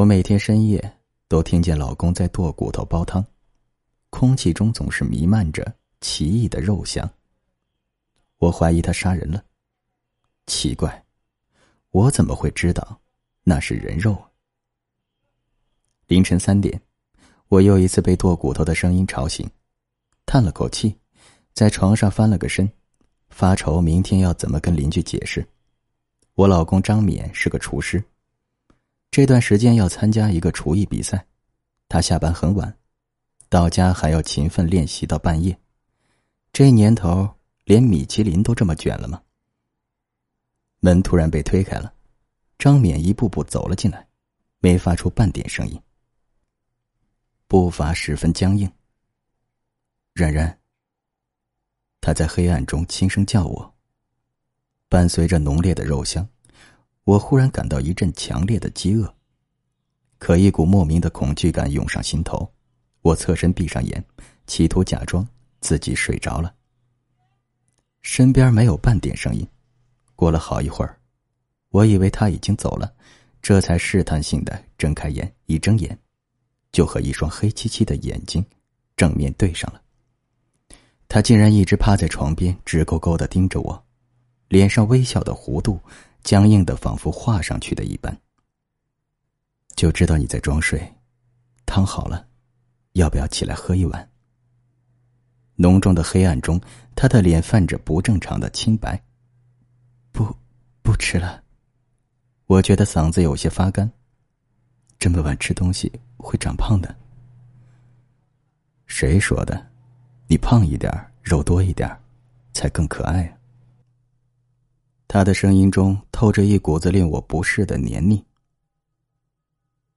我每天深夜都听见老公在剁骨头煲汤，空气中总是弥漫着奇异的肉香。我怀疑他杀人了。奇怪，我怎么会知道那是人肉？凌晨三点，我又一次被剁骨头的声音吵醒，叹了口气，在床上翻了个身，发愁明天要怎么跟邻居解释。我老公张冕是个厨师，这段时间要参加一个厨艺比赛，他下班很晚，到家还要勤奋练习到半夜。这年头，连米其林都这么卷了吗？门突然被推开了，张冕一步步走了进来，没发出半点声音。步伐十分僵硬。冉冉。他在黑暗中轻声叫我。伴随着浓烈的肉香，我忽然感到一阵强烈的饥饿。可一股莫名的恐惧感涌上心头，我侧身闭上眼，企图假装自己睡着了。身边没有半点声音。过了好一会儿，我以为他已经走了，这才试探性的睁开眼，一睁眼。就和一双黑漆漆的眼睛正面对上了。他竟然一直趴在床边，直勾勾的盯着我，脸上微笑的弧度僵硬的仿佛画上去的一般。就知道你在装睡，汤好了，要不要起来喝一碗？浓重的黑暗中，他的脸泛着不正常的清白。不，不吃了。我觉得嗓子有些发干。这么晚吃东西会长胖的。谁说的？你胖一点，肉多一点，才更可爱啊。他的声音中透着一股子令我不适的黏腻。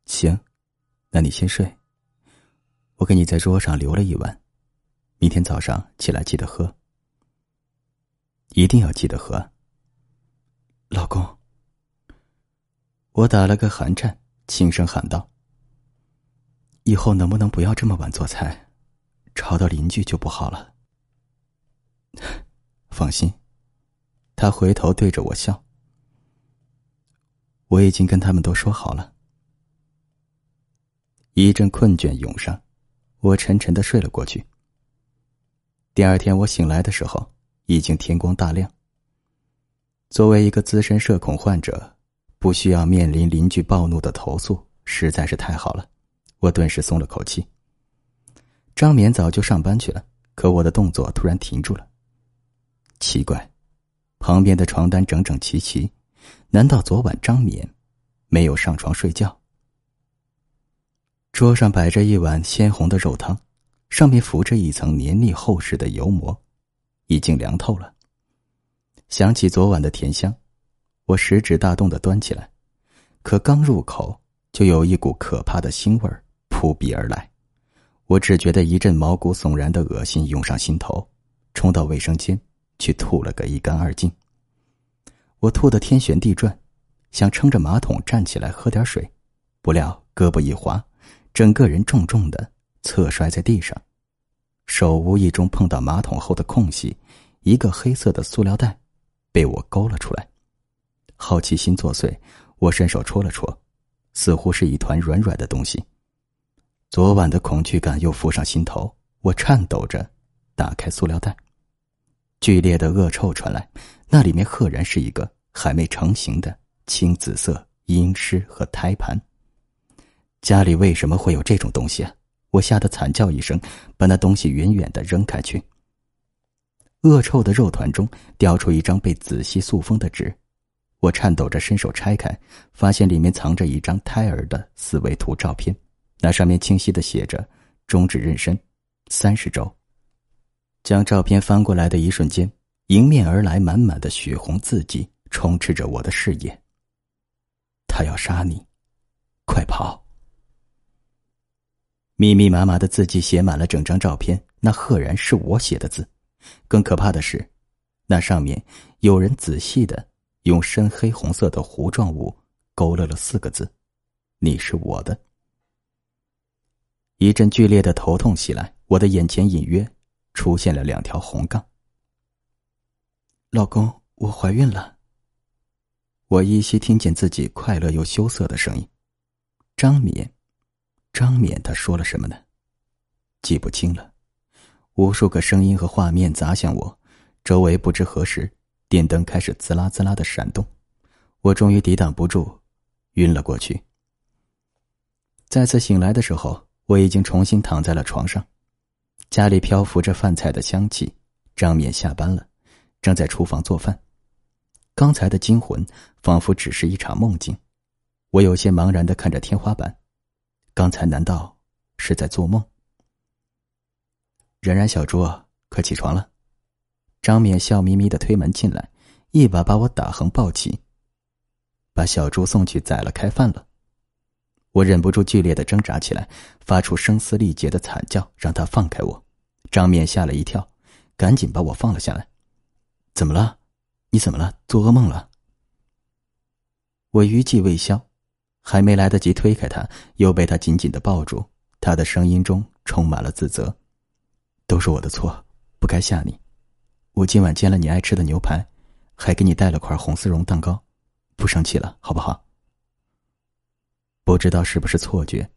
行，那你先睡。我给你在桌上留了一碗，明天早上起来记得喝。一定要记得喝。老公，我打了个寒颤。轻声喊道：“以后能不能不要这么晚做菜，吵到邻居就不好了。”放心，他回头对着我笑。我已经跟他们都说好了。一阵困倦涌上，我沉沉的睡了过去。第二天我醒来的时候，已经天光大亮。作为一个资深社恐患者。不需要面临邻居暴怒的投诉，实在是太好了，我顿时松了口气。张冕早就上班去了，可我的动作突然停住了。奇怪，旁边的床单整整齐齐，难道昨晚张冕没有上床睡觉？桌上摆着一碗鲜红的肉汤，上面浮着一层黏腻厚实的油膜，已经凉透了。想起昨晚的甜香。我食指大动的端起来，可刚入口，就有一股可怕的腥味扑鼻而来。我只觉得一阵毛骨悚然的恶心涌上心头，冲到卫生间去吐了个一干二净。我吐得天旋地转，想撑着马桶站起来喝点水，不料胳膊一滑，整个人重重的侧摔在地上，手无意中碰到马桶后的空隙，一个黑色的塑料袋被我勾了出来。好奇心作祟，我伸手戳了戳，似乎是一团软软的东西。昨晚的恐惧感又浮上心头，我颤抖着打开塑料袋，剧烈的恶臭传来，那里面赫然是一个还没成型的青紫色阴湿和胎盘。家里为什么会有这种东西啊？我吓得惨叫一声，把那东西远远的扔开去。恶臭的肉团中掉出一张被仔细塑封的纸。我颤抖着伸手拆开，发现里面藏着一张胎儿的四维图照片，那上面清晰的写着“终止妊娠，三十周”。将照片翻过来的一瞬间，迎面而来满满的血红字迹充斥着我的视野。他要杀你，快跑！密密麻麻的字迹写满了整张照片，那赫然是我写的字。更可怕的是，那上面有人仔细的。用深黑红色的糊状物勾勒了四个字：“你是我的。”一阵剧烈的头痛袭来，我的眼前隐约出现了两条红杠。老公，我怀孕了。我依稀听见自己快乐又羞涩的声音，张冕，张冕，他说了什么呢？记不清了。无数个声音和画面砸向我，周围不知何时，电灯开始滋啦滋啦的闪动，我终于抵挡不住，晕了过去。再次醒来的时候，我已经重新躺在了床上，家里漂浮着饭菜的香气。张冕下班了，正在厨房做饭。刚才的惊魂仿佛只是一场梦境，我有些茫然的看着天花板，刚才难道是在做梦？冉冉小猪，快起床了！张冕笑眯眯的推门进来，一把把我打横抱起，把小猪送去宰了开饭了。我忍不住剧烈的挣扎起来，发出声嘶力竭的惨叫，让他放开我。张冕吓了一跳，赶紧把我放了下来。怎么了？你怎么了？做噩梦了？我余悸未消，还没来得及推开他，又被他紧紧的抱住。他的声音中充满了自责。都是我的错，不该吓你。我今晚煎了你爱吃的牛排，还给你带了块红丝绒蛋糕，不生气了，好不好？不知道是不是错觉，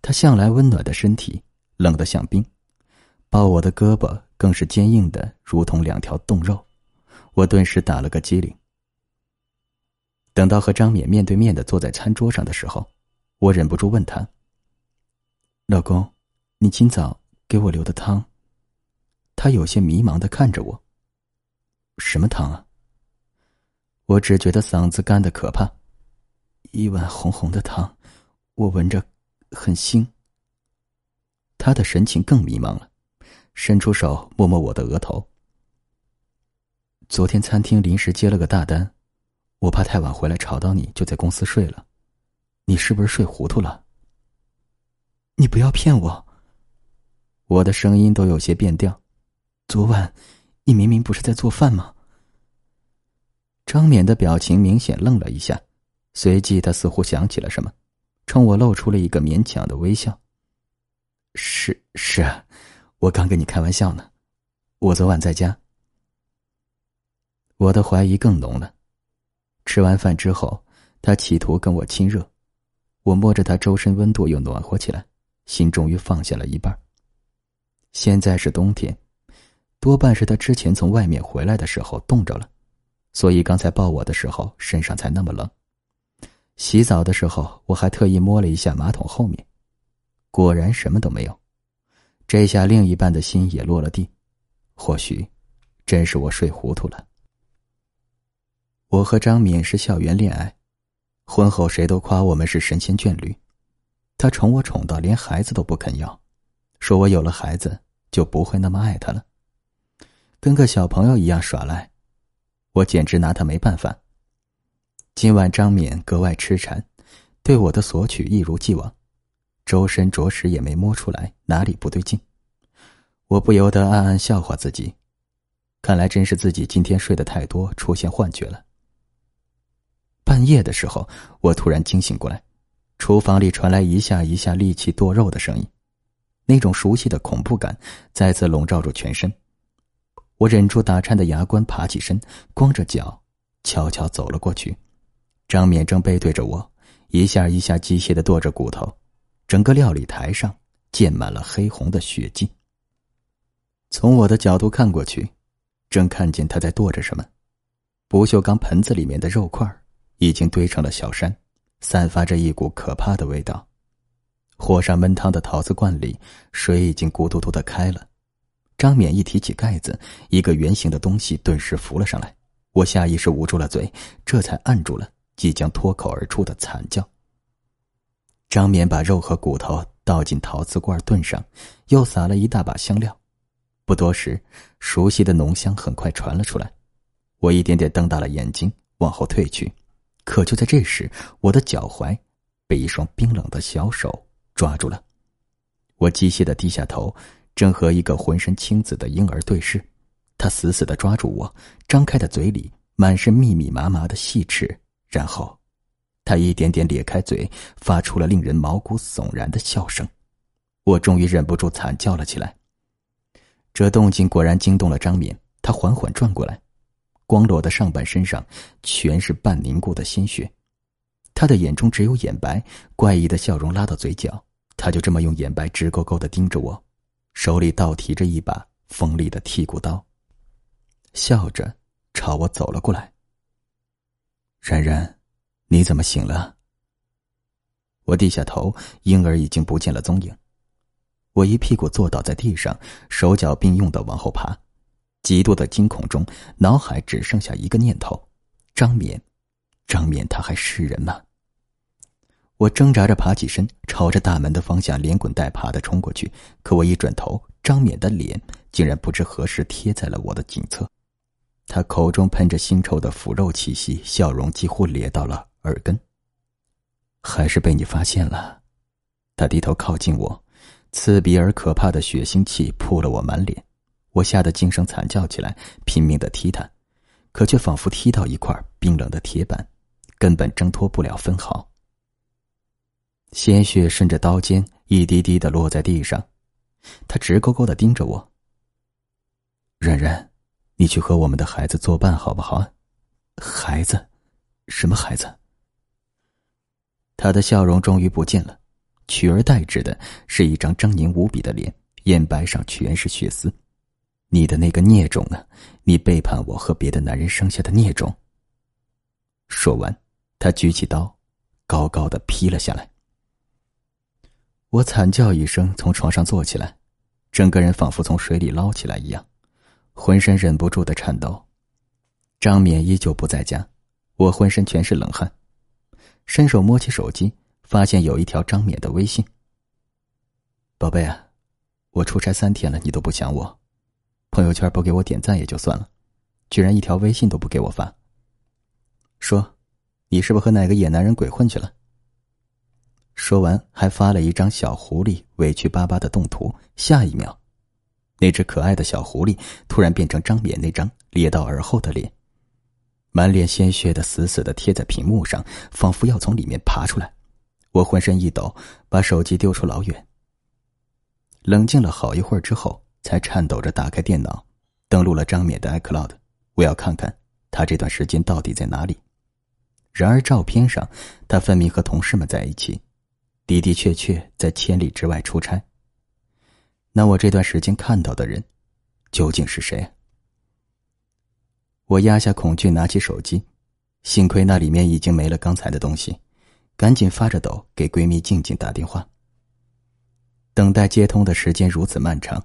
他向来温暖的身体冷得像冰，抱我的胳膊更是坚硬的如同两条冻肉，我顿时打了个激灵。等到和张冕面对面的坐在餐桌上的时候，我忍不住问他：“老公，你今早？”给我留的汤。他有些迷茫的看着我。什么汤啊？我只觉得嗓子干的可怕。一碗红红的汤，我闻着很腥。他的神情更迷茫了，伸出手摸摸我的额头。昨天餐厅临时接了个大单，我怕太晚回来吵到你，就在公司睡了。你是不是睡糊涂了？你不要骗我。我的声音都有些变调。昨晚，你明明不是在做饭吗？张冕的表情明显愣了一下，随即他似乎想起了什么，冲我露出了一个勉强的微笑。是是啊，我刚跟你开玩笑呢。我昨晚在家。我的怀疑更浓了。吃完饭之后，他企图跟我亲热，我摸着他周身温度又暖和起来，心终于放下了一半。现在是冬天，多半是他之前从外面回来的时候冻着了，所以刚才抱我的时候身上才那么冷。洗澡的时候，我还特意摸了一下马桶后面，果然什么都没有。这下另一半的心也落了地，或许真是我睡糊涂了。我和张敏是校园恋爱，婚后谁都夸我们是神仙眷侣，他宠我宠到连孩子都不肯要。说我有了孩子就不会那么爱他了，跟个小朋友一样耍赖，我简直拿他没办法。今晚张敏格外痴缠，对我的索取一如既往，周身着实也没摸出来哪里不对劲，我不由得暗暗笑话自己，看来真是自己今天睡得太多，出现幻觉了。半夜的时候，我突然惊醒过来，厨房里传来一下一下力气剁肉的声音。那种熟悉的恐怖感再次笼罩住全身，我忍住打颤的牙关，爬起身，光着脚，悄悄走了过去。张冕正背对着我，一下一下机械的剁着骨头，整个料理台上溅满了黑红的血迹。从我的角度看过去，正看见他在剁着什么。不锈钢盆子里面的肉块已经堆成了小山，散发着一股可怕的味道。火上焖汤的陶瓷罐里，水已经咕嘟嘟的开了。张冕一提起盖子，一个圆形的东西顿时浮了上来。我下意识捂住了嘴，这才按住了即将脱口而出的惨叫。张冕把肉和骨头倒进陶瓷罐炖上，又撒了一大把香料。不多时，熟悉的浓香很快传了出来。我一点点瞪大了眼睛，往后退去。可就在这时，我的脚踝被一双冰冷的小手。抓住了，我机械的低下头，正和一个浑身青紫的婴儿对视。他死死的抓住我，张开的嘴里满是密密麻麻的细齿。然后，他一点点咧开嘴，发出了令人毛骨悚然的笑声。我终于忍不住惨叫了起来。这动静果然惊动了张敏，他缓缓转过来，光裸的上半身上全是半凝固的鲜血。他的眼中只有眼白，怪异的笑容拉到嘴角，他就这么用眼白直勾勾的盯着我，手里倒提着一把锋利的剔骨刀，笑着朝我走了过来。然然，你怎么醒了？我低下头，婴儿已经不见了踪影。我一屁股坐倒在地上，手脚并用的往后爬，极度的惊恐中，脑海只剩下一个念头：张冕。张冕，他还是人吗？我挣扎着爬起身，朝着大门的方向连滚带爬的冲过去。可我一转头，张冕的脸竟然不知何时贴在了我的颈侧，他口中喷着腥臭的腐肉气息，笑容几乎咧到了耳根。还是被你发现了，他低头靠近我，刺鼻而可怕的血腥气扑了我满脸，我吓得惊声惨叫起来，拼命的踢他，可却仿佛踢到一块冰冷的铁板。根本挣脱不了分毫。鲜血顺着刀尖一滴滴的落在地上，他直勾勾的盯着我。冉冉，你去和我们的孩子作伴好不好？孩子，什么孩子？他的笑容终于不见了，取而代之的是一张狰狞无比的脸，眼白上全是血丝。你的那个孽种啊！你背叛我和别的男人生下的孽种。说完。他举起刀，高高的劈了下来。我惨叫一声，从床上坐起来，整个人仿佛从水里捞起来一样，浑身忍不住的颤抖。张冕依旧不在家，我浑身全是冷汗，伸手摸起手机，发现有一条张冕的微信。宝贝啊，我出差三天了，你都不想我，朋友圈不给我点赞也就算了，居然一条微信都不给我发。说。你是不是和哪个野男人鬼混去了？说完，还发了一张小狐狸委屈巴巴的动图。下一秒，那只可爱的小狐狸突然变成张冕那张咧到耳后的脸，满脸鲜血的死死的贴在屏幕上，仿佛要从里面爬出来。我浑身一抖，把手机丢出老远。冷静了好一会儿之后，才颤抖着打开电脑，登录了张冕的 iCloud。我要看看他这段时间到底在哪里。然而，照片上他分明和同事们在一起，的的确确在千里之外出差。那我这段时间看到的人，究竟是谁？我压下恐惧，拿起手机，幸亏那里面已经没了刚才的东西，赶紧发着抖给闺蜜静静打电话。等待接通的时间如此漫长，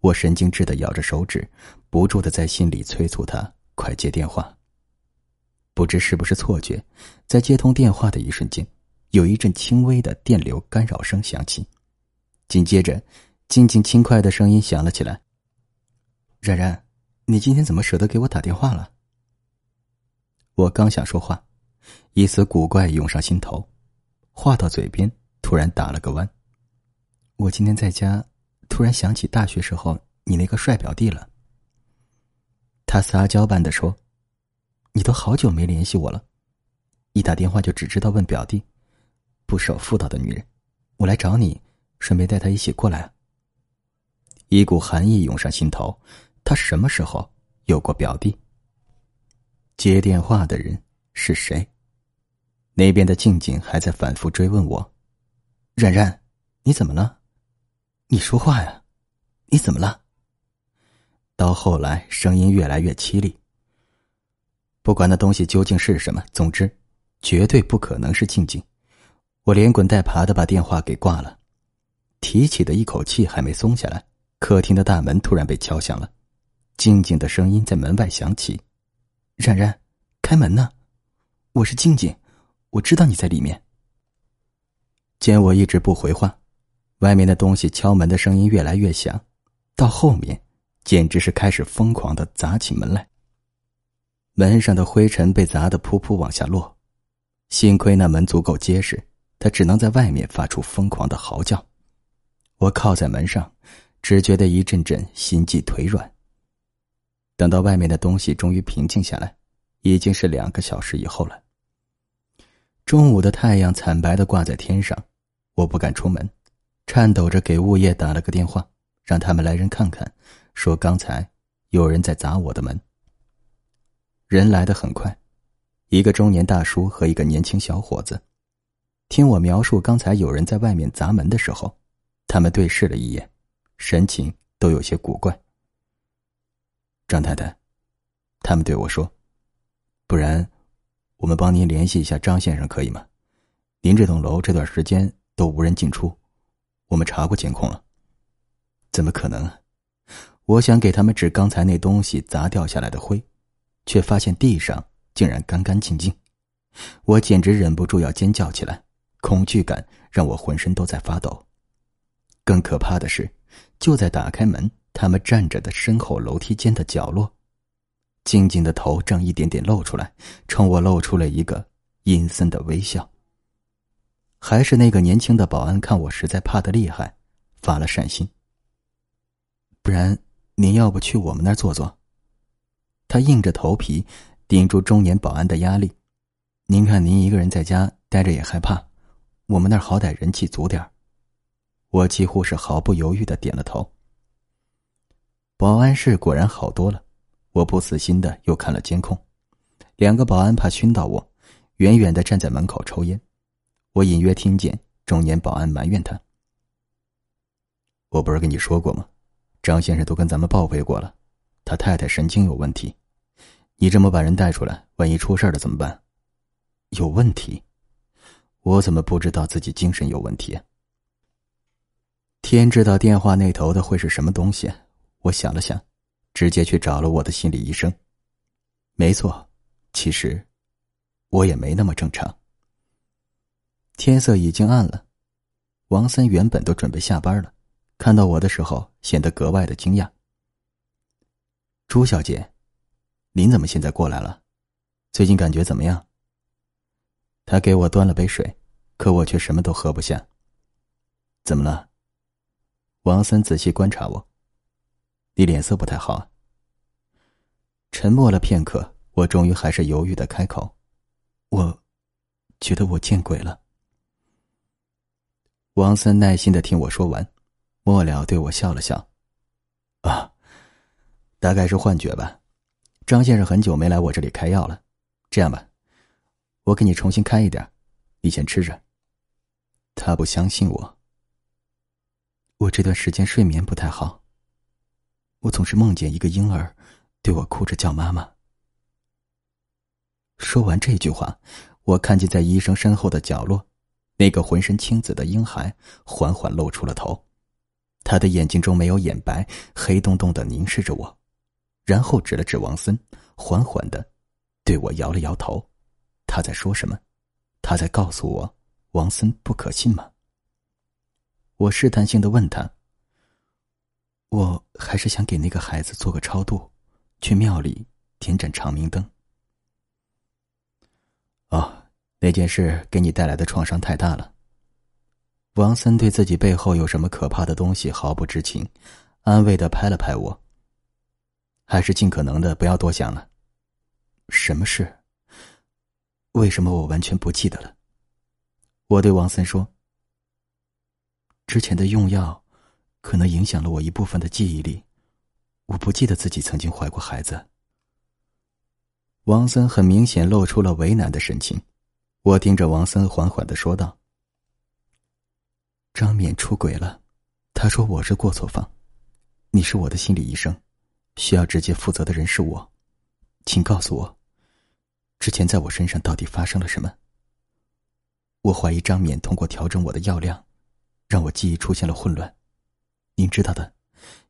我神经质的咬着手指，不住的在心里催促她快接电话。不知是不是错觉，在接通电话的一瞬间，有一阵轻微的电流干扰声响起，紧接着，静静轻快的声音响了起来：“冉冉，你今天怎么舍得给我打电话了？”我刚想说话，一丝古怪涌上心头，话到嘴边，突然打了个弯。我今天在家，突然想起大学时候你那个帅表弟了。他撒娇般的说。你都好久没联系我了，一打电话就只知道问表弟，不守妇道的女人，我来找你，顺便带他一起过来啊。一股寒意涌上心头，他什么时候有过表弟？接电话的人是谁？那边的静静还在反复追问我：“冉冉，你怎么了？你说话呀，你怎么了？”到后来，声音越来越凄厉。不管那东西究竟是什么，总之，绝对不可能是静静。我连滚带爬的把电话给挂了，提起的一口气还没松下来，客厅的大门突然被敲响了，静静的声音在门外响起：“冉冉，开门呢，我是静静，我知道你在里面。”见我一直不回话，外面的东西敲门的声音越来越响，到后面，简直是开始疯狂的砸起门来。门上的灰尘被砸得噗噗往下落，幸亏那门足够结实，他只能在外面发出疯狂的嚎叫。我靠在门上，只觉得一阵阵心悸腿软。等到外面的东西终于平静下来，已经是两个小时以后了。中午的太阳惨白的挂在天上，我不敢出门，颤抖着给物业打了个电话，让他们来人看看，说刚才有人在砸我的门。人来的很快，一个中年大叔和一个年轻小伙子。听我描述刚才有人在外面砸门的时候，他们对视了一眼，神情都有些古怪。张太太，他们对我说：“不然，我们帮您联系一下张先生，可以吗？您这栋楼这段时间都无人进出，我们查过监控了。怎么可能啊？我想给他们指刚才那东西砸掉下来的灰，却发现地上竟然干干净净，我简直忍不住要尖叫起来。”恐惧感让我浑身都在发抖。更可怕的是，就在打开门，他们站着的身后楼梯间的角落，静静的头正一点点露出来，冲我露出了一个阴森的微笑。还是那个年轻的保安，看我实在怕的厉害，发了善心。不然，您要不去我们那儿坐坐？他硬着头皮顶住中年保安的压力。您看，您一个人在家待着也害怕。我们那儿好歹人气足点我几乎是毫不犹豫的点了头。保安室果然好多了，我不死心的又看了监控，两个保安怕熏到我，远远的站在门口抽烟。我隐约听见中年保安埋怨他：“我不是跟你说过吗？张先生都跟咱们报备过了，他太太神经有问题，你这么把人带出来，万一出事了怎么办？有问题？”我怎么不知道自己精神有问题？天知道电话那头的会是什么东西。我想了想，直接去找了我的心理医生。没错，其实我也没那么正常。天色已经暗了，王森原本都准备下班了，看到我的时候显得格外的惊讶。朱小姐，您怎么现在过来了？最近感觉怎么样？他给我端了杯水。可我却什么都喝不下。怎么了？王森仔细观察我，你脸色不太好。沉默了片刻，我终于还是犹豫的开口：“我，觉得我见鬼了。”王森耐心的听我说完，末了对我笑了笑：“啊，大概是幻觉吧。张先生很久没来我这里开药了。这样吧，我给你重新开一点，你先吃着。”他不相信我。我这段时间睡眠不太好。我总是梦见一个婴儿对我哭着叫妈妈。说完这句话，我看见在医生身后的角落，那个浑身青紫的婴孩缓缓露出了头，他的眼睛中没有眼白，黑洞洞的凝视着我，然后指了指王森，缓缓的对我摇了摇头。他在说什么？他在告诉我。王森不可信吗？我试探性的问他。我还是想给那个孩子做个超度，去庙里点盏长明灯。哦，那件事给你带来的创伤太大了。王森对自己背后有什么可怕的东西毫不知情，安慰的拍了拍我。还是尽可能的不要多想了。什么事？为什么我完全不记得了？我对王森说：“之前的用药，可能影响了我一部分的记忆力，我不记得自己曾经怀过孩子。”王森很明显露出了为难的神情。我盯着王森，缓缓的说道：“张冕出轨了，他说我是过错方，你是我的心理医生，需要直接负责的人是我，请告诉我，之前在我身上到底发生了什么？”我怀疑张冕通过调整我的药量，让我记忆出现了混乱。您知道的，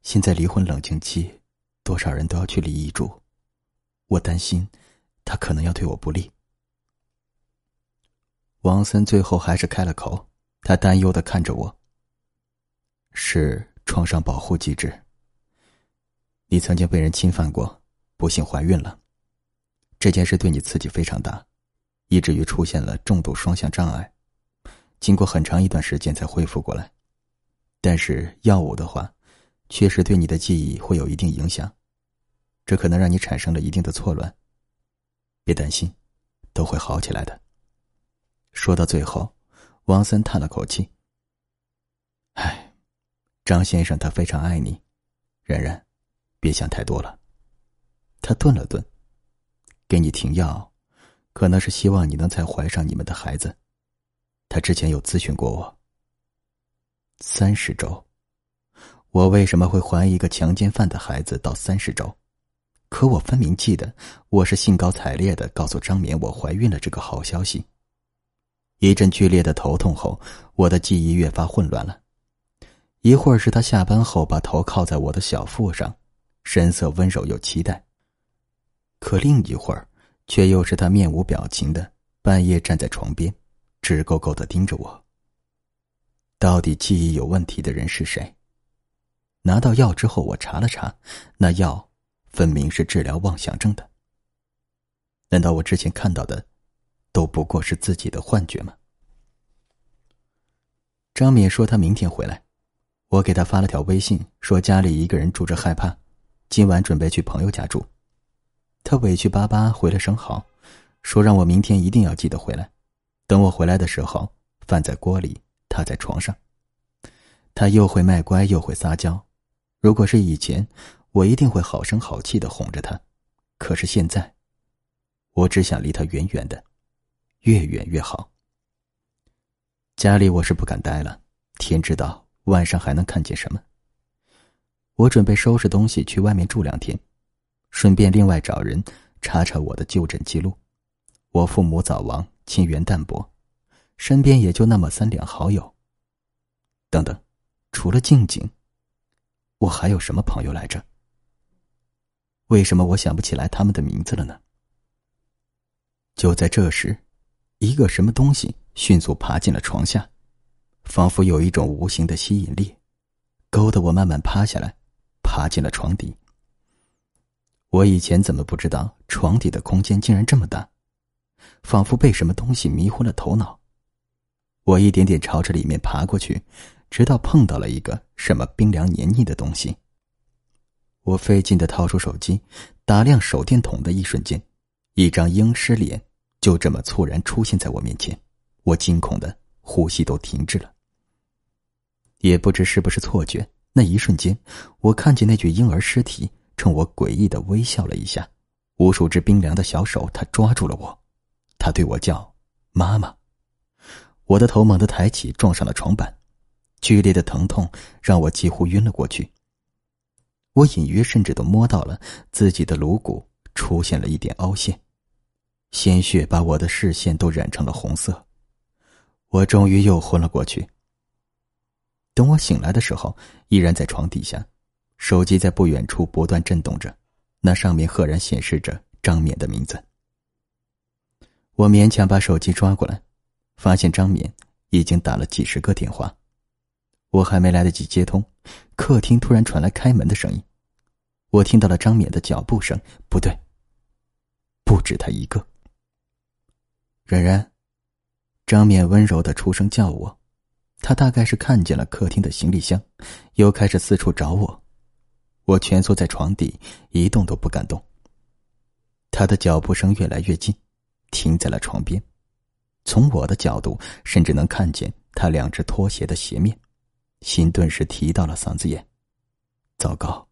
现在离婚冷静期，多少人都要去立遗嘱。我担心，他可能要对我不利。王森最后还是开了口，他担忧的看着我。是创伤保护机制。你曾经被人侵犯过，不幸怀孕了，这件事对你刺激非常大。以至于出现了重度双向障碍，经过很长一段时间才恢复过来。但是药物的话，确实对你的记忆会有一定影响，这可能让你产生了一定的错乱。别担心，都会好起来的。说到最后，王森叹了口气：“唉，张先生他非常爱你，然然，别想太多了。”他顿了顿，给你停药。可能是希望你能再怀上你们的孩子。他之前有咨询过我。三十周，我为什么会怀一个强奸犯的孩子到三十周？可我分明记得，我是兴高采烈的告诉张冕我怀孕了这个好消息。一阵剧烈的头痛后，我的记忆越发混乱了。一会儿是他下班后把头靠在我的小腹上，神色温柔又期待；可另一会儿，却又是他面无表情的半夜站在床边，直勾勾的盯着我。到底记忆有问题的人是谁？拿到药之后，我查了查，那药。分明是治疗妄想症的。难道我之前看到的，都不过是自己的幻觉吗？张敏说他明天回来，我给他发了条微信，说家里一个人住着害怕，今晚准备去朋友家住。他委屈巴巴回了声好，说让我明天一定要记得回来。等我回来的时候，饭在锅里，趴在床上。他又会卖乖又会撒娇，如果是以前。我一定会好声好气的哄着他，可是现在，我只想离他远远的，越远越好。家里我是不敢待了，天知道晚上还能看见什么。我准备收拾东西去外面住两天，顺便另外找人查查我的就诊记录。我父母早亡，亲缘淡薄，身边也就那么三两好友。等等，除了静静，我还有什么朋友来着？为什么我想不起来他们的名字了呢？就在这时，一个什么东西迅速爬进了床下，仿佛有一种无形的吸引力，勾得我慢慢趴下来，爬进了床底。我以前怎么不知道床底的空间竟然这么大？仿佛被什么东西迷昏了头脑。我一点点朝着里面爬过去，直到碰到了一个什么冰凉黏腻的东西。我费劲的掏出手机，打亮手电筒的一瞬间，一张婴尸脸就这么猝然出现在我面前，我惊恐的呼吸都停滞了。也不知是不是错觉，那一瞬间，我看见那具婴儿尸体冲我诡异的微笑了一下，无数只冰凉的小手，他抓住了我，他对我叫“妈妈”，我的头猛地抬起，撞上了床板，剧烈的疼痛让我几乎晕了过去。我隐约甚至都摸到了自己的颅骨出现了一点凹陷，鲜血把我的视线都染成了红色。我终于又昏了过去。等我醒来的时候，依然在床底下，手机在不远处不断震动着，那上面赫然显示着张冕的名字。我勉强把手机抓过来，发现张冕已经打了几十个电话，我还没来得及接通，客厅突然传来开门的声音。我听到了张冕的脚步声，不对，不止他一个。冉冉，张冕温柔的出声叫我，他大概是看见了客厅的行李箱，又开始四处找我。我蜷缩在床底，一动都不敢动。他的脚步声越来越近，停在了床边，从我的角度甚至能看见他两只拖鞋的鞋面，心顿时提到了嗓子眼。糟糕！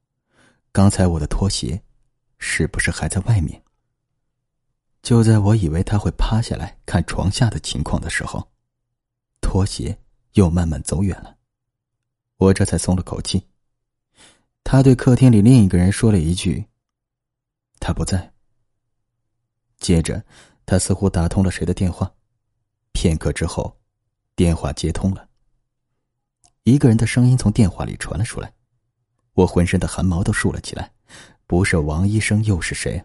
刚才我的拖鞋，是不是还在外面？就在我以为他会趴下来看床下的情况的时候，拖鞋又慢慢走远了，我这才松了口气。他对客厅里另一个人说了一句：“他不在。”接着，他似乎打通了谁的电话，片刻之后，电话接通了，一个人的声音从电话里传了出来。我浑身的汗毛都竖了起来，不是王医生又是谁？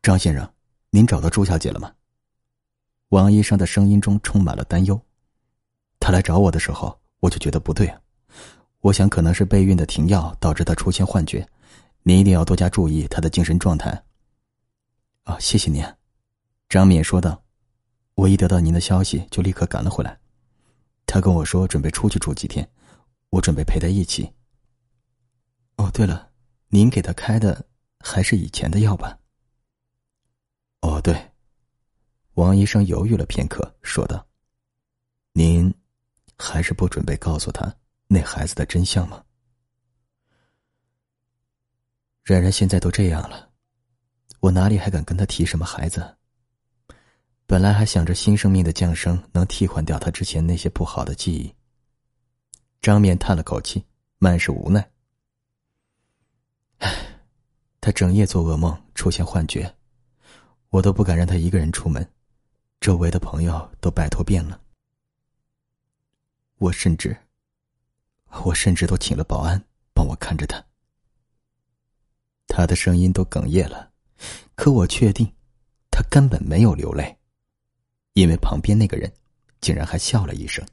张先生，您找到朱小姐了吗？王医生的声音中充满了担忧。他来找我的时候，我就觉得不对啊。我想可能是备孕的停药导致他出现幻觉，您一定要多加注意他的精神状态。啊，谢谢您，张敏说道。我一得到您的消息，就立刻赶了回来。他跟我说准备出去住几天，我准备陪他一起。哦，对了，您给他开的还是以前的药吧？哦，对。王医生犹豫了片刻，说道：“您还是不准备告诉他那孩子的真相吗？”冉冉现在都这样了，我哪里还敢跟他提什么孩子？本来还想着新生命的降生能替换掉他之前那些不好的记忆。张面叹了口气，满是无奈。唉，他整夜做噩梦，出现幻觉，我都不敢让他一个人出门，周围的朋友都拜托遍了。我甚至，我甚至都请了保安帮我看着他。他的声音都哽咽了，可我确定，他根本没有流泪，因为旁边那个人竟然还笑了一声。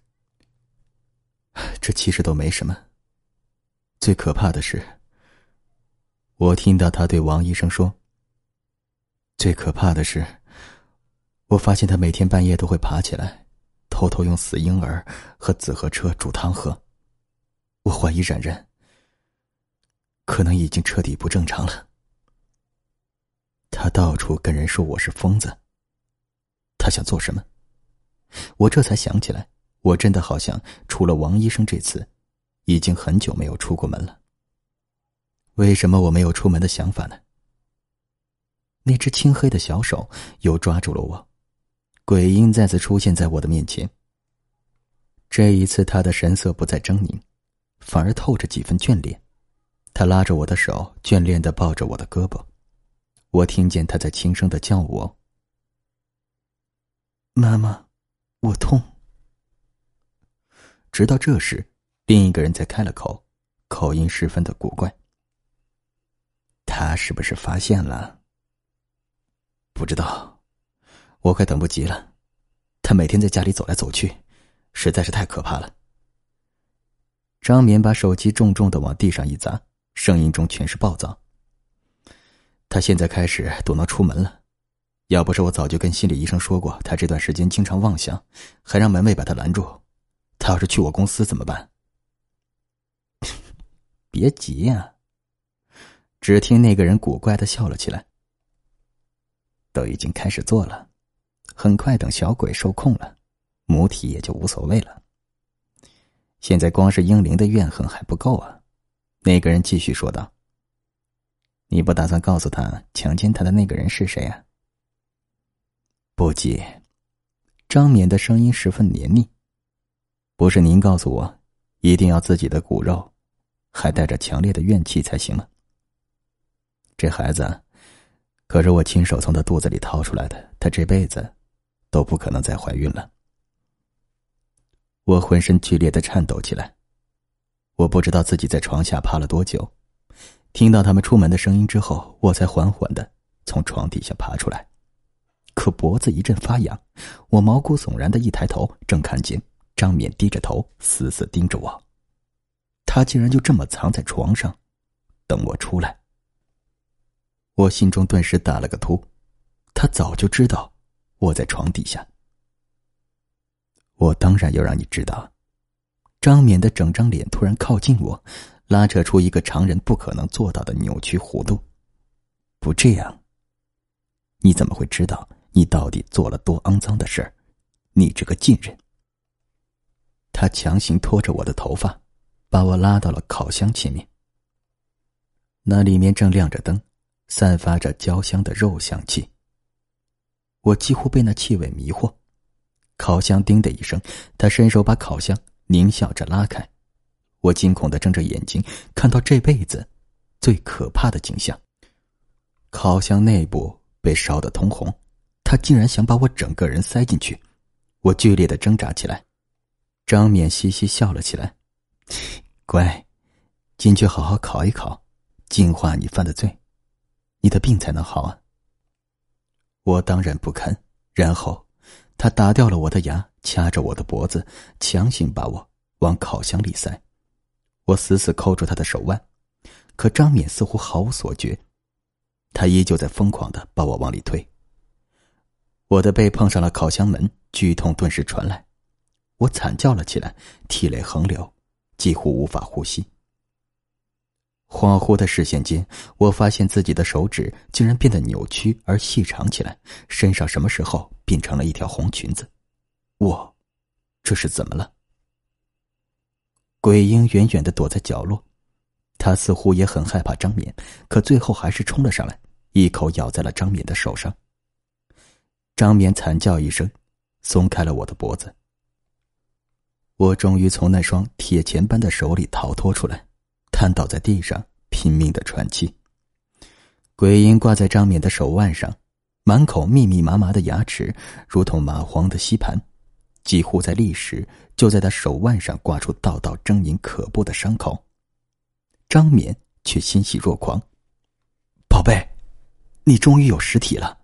这其实都没什么。最可怕的是，我听到他对王医生说：“最可怕的是，我发现他每天半夜都会爬起来，偷偷用死婴儿和紫河车煮汤喝。我怀疑冉冉。”可能已经彻底不正常了。他到处跟人说我是疯子。我想做什么？我这才想起来，我真的好像除了王医生这次，已经很久没有出过门了。为什么我没有出门的想法呢？那只青黑的小手又抓住了我，鬼婴再次出现在我的面前。这一次，他的神色不再狰狞，反而透着几分眷恋。他拉着我的手，眷恋的抱着我的胳膊，我听见他在轻声的叫我：“妈妈，我痛。”直到这时，另一个人才开了口，口音十分的古怪：“他是不是发现了？”不知道，我快等不及了。他每天在家里走来走去，实在是太可怕了。张棉把手机重重的往地上一砸。声音中全是暴躁。他现在开始都能出门了，要不是我早就跟心理医生说过，他这段时间经常妄想，还让门卫把他拦住。他要是去我公司怎么办？别急呀。只听那个人古怪的笑了起来。都已经开始做了，很快等小鬼受控了，母体也就无所谓了。现在光是婴灵的怨恨还不够啊。那个人继续说道：“你不打算告诉他强奸他的那个人是谁啊？”不急，张冕的声音十分黏腻。不是您告诉我，一定要自己的骨肉，还带着强烈的怨气才行吗？这孩子，可是我亲手从他肚子里掏出来的，他这辈子都不可能再怀孕了。我浑身剧烈的颤抖起来。我不知道自己在床下趴了多久，听到他们出门的声音之后，我才缓缓的从床底下爬出来。可脖子一阵发痒，我毛骨悚然的一抬头，正看见张冕低着头，死死盯着我。他竟然就这么藏在床上，等我出来。我心中顿时打了个突，他早就知道我在床底下。我当然要让你知道。张冕的整张脸突然靠近我，拉扯出一个常人不可能做到的扭曲弧度。不这样，你怎么会知道你到底做了多肮脏的事儿？你这个贱人！他强行拖着我的头发，把我拉到了烤箱前面。那里面正亮着灯，散发着焦香的肉香气。我几乎被那气味迷惑。烤箱“叮”的一声，他伸手把烤箱。狞笑着拉开，我惊恐的睁着眼睛，看到这辈子最可怕的景象：烤箱内部被烧得通红，他竟然想把我整个人塞进去。我剧烈的挣扎起来。张冕嘻嘻笑了起来：“乖，进去好好烤一烤，净化你犯的罪，你的病才能好啊。”我当然不肯，然后他打掉了我的牙。掐着我的脖子，强行把我往烤箱里塞。我死死扣住他的手腕，可张冕似乎毫无所觉，他依旧在疯狂的把我往里推。我的背碰上了烤箱门，剧痛顿时传来，我惨叫了起来，涕泪横流，几乎无法呼吸。恍惚的视线间，我发现自己的手指竟然变得扭曲而细长起来，身上什么时候变成了一条红裙子？我，这是怎么了？鬼婴远远的躲在角落，他似乎也很害怕张冕，可最后还是冲了上来，一口咬在了张冕的手上。张冕惨叫一声，松开了我的脖子。我终于从那双铁钳般的手里逃脱出来，瘫倒在地上，拼命的喘气。鬼婴挂在张冕的手腕上，满口密密麻麻的牙齿，如同蚂蟥的吸盘，几乎在立时就在他手腕上挂出道道狰狞可怖的伤口。张冕却欣喜若狂：“宝贝，你终于有实体了。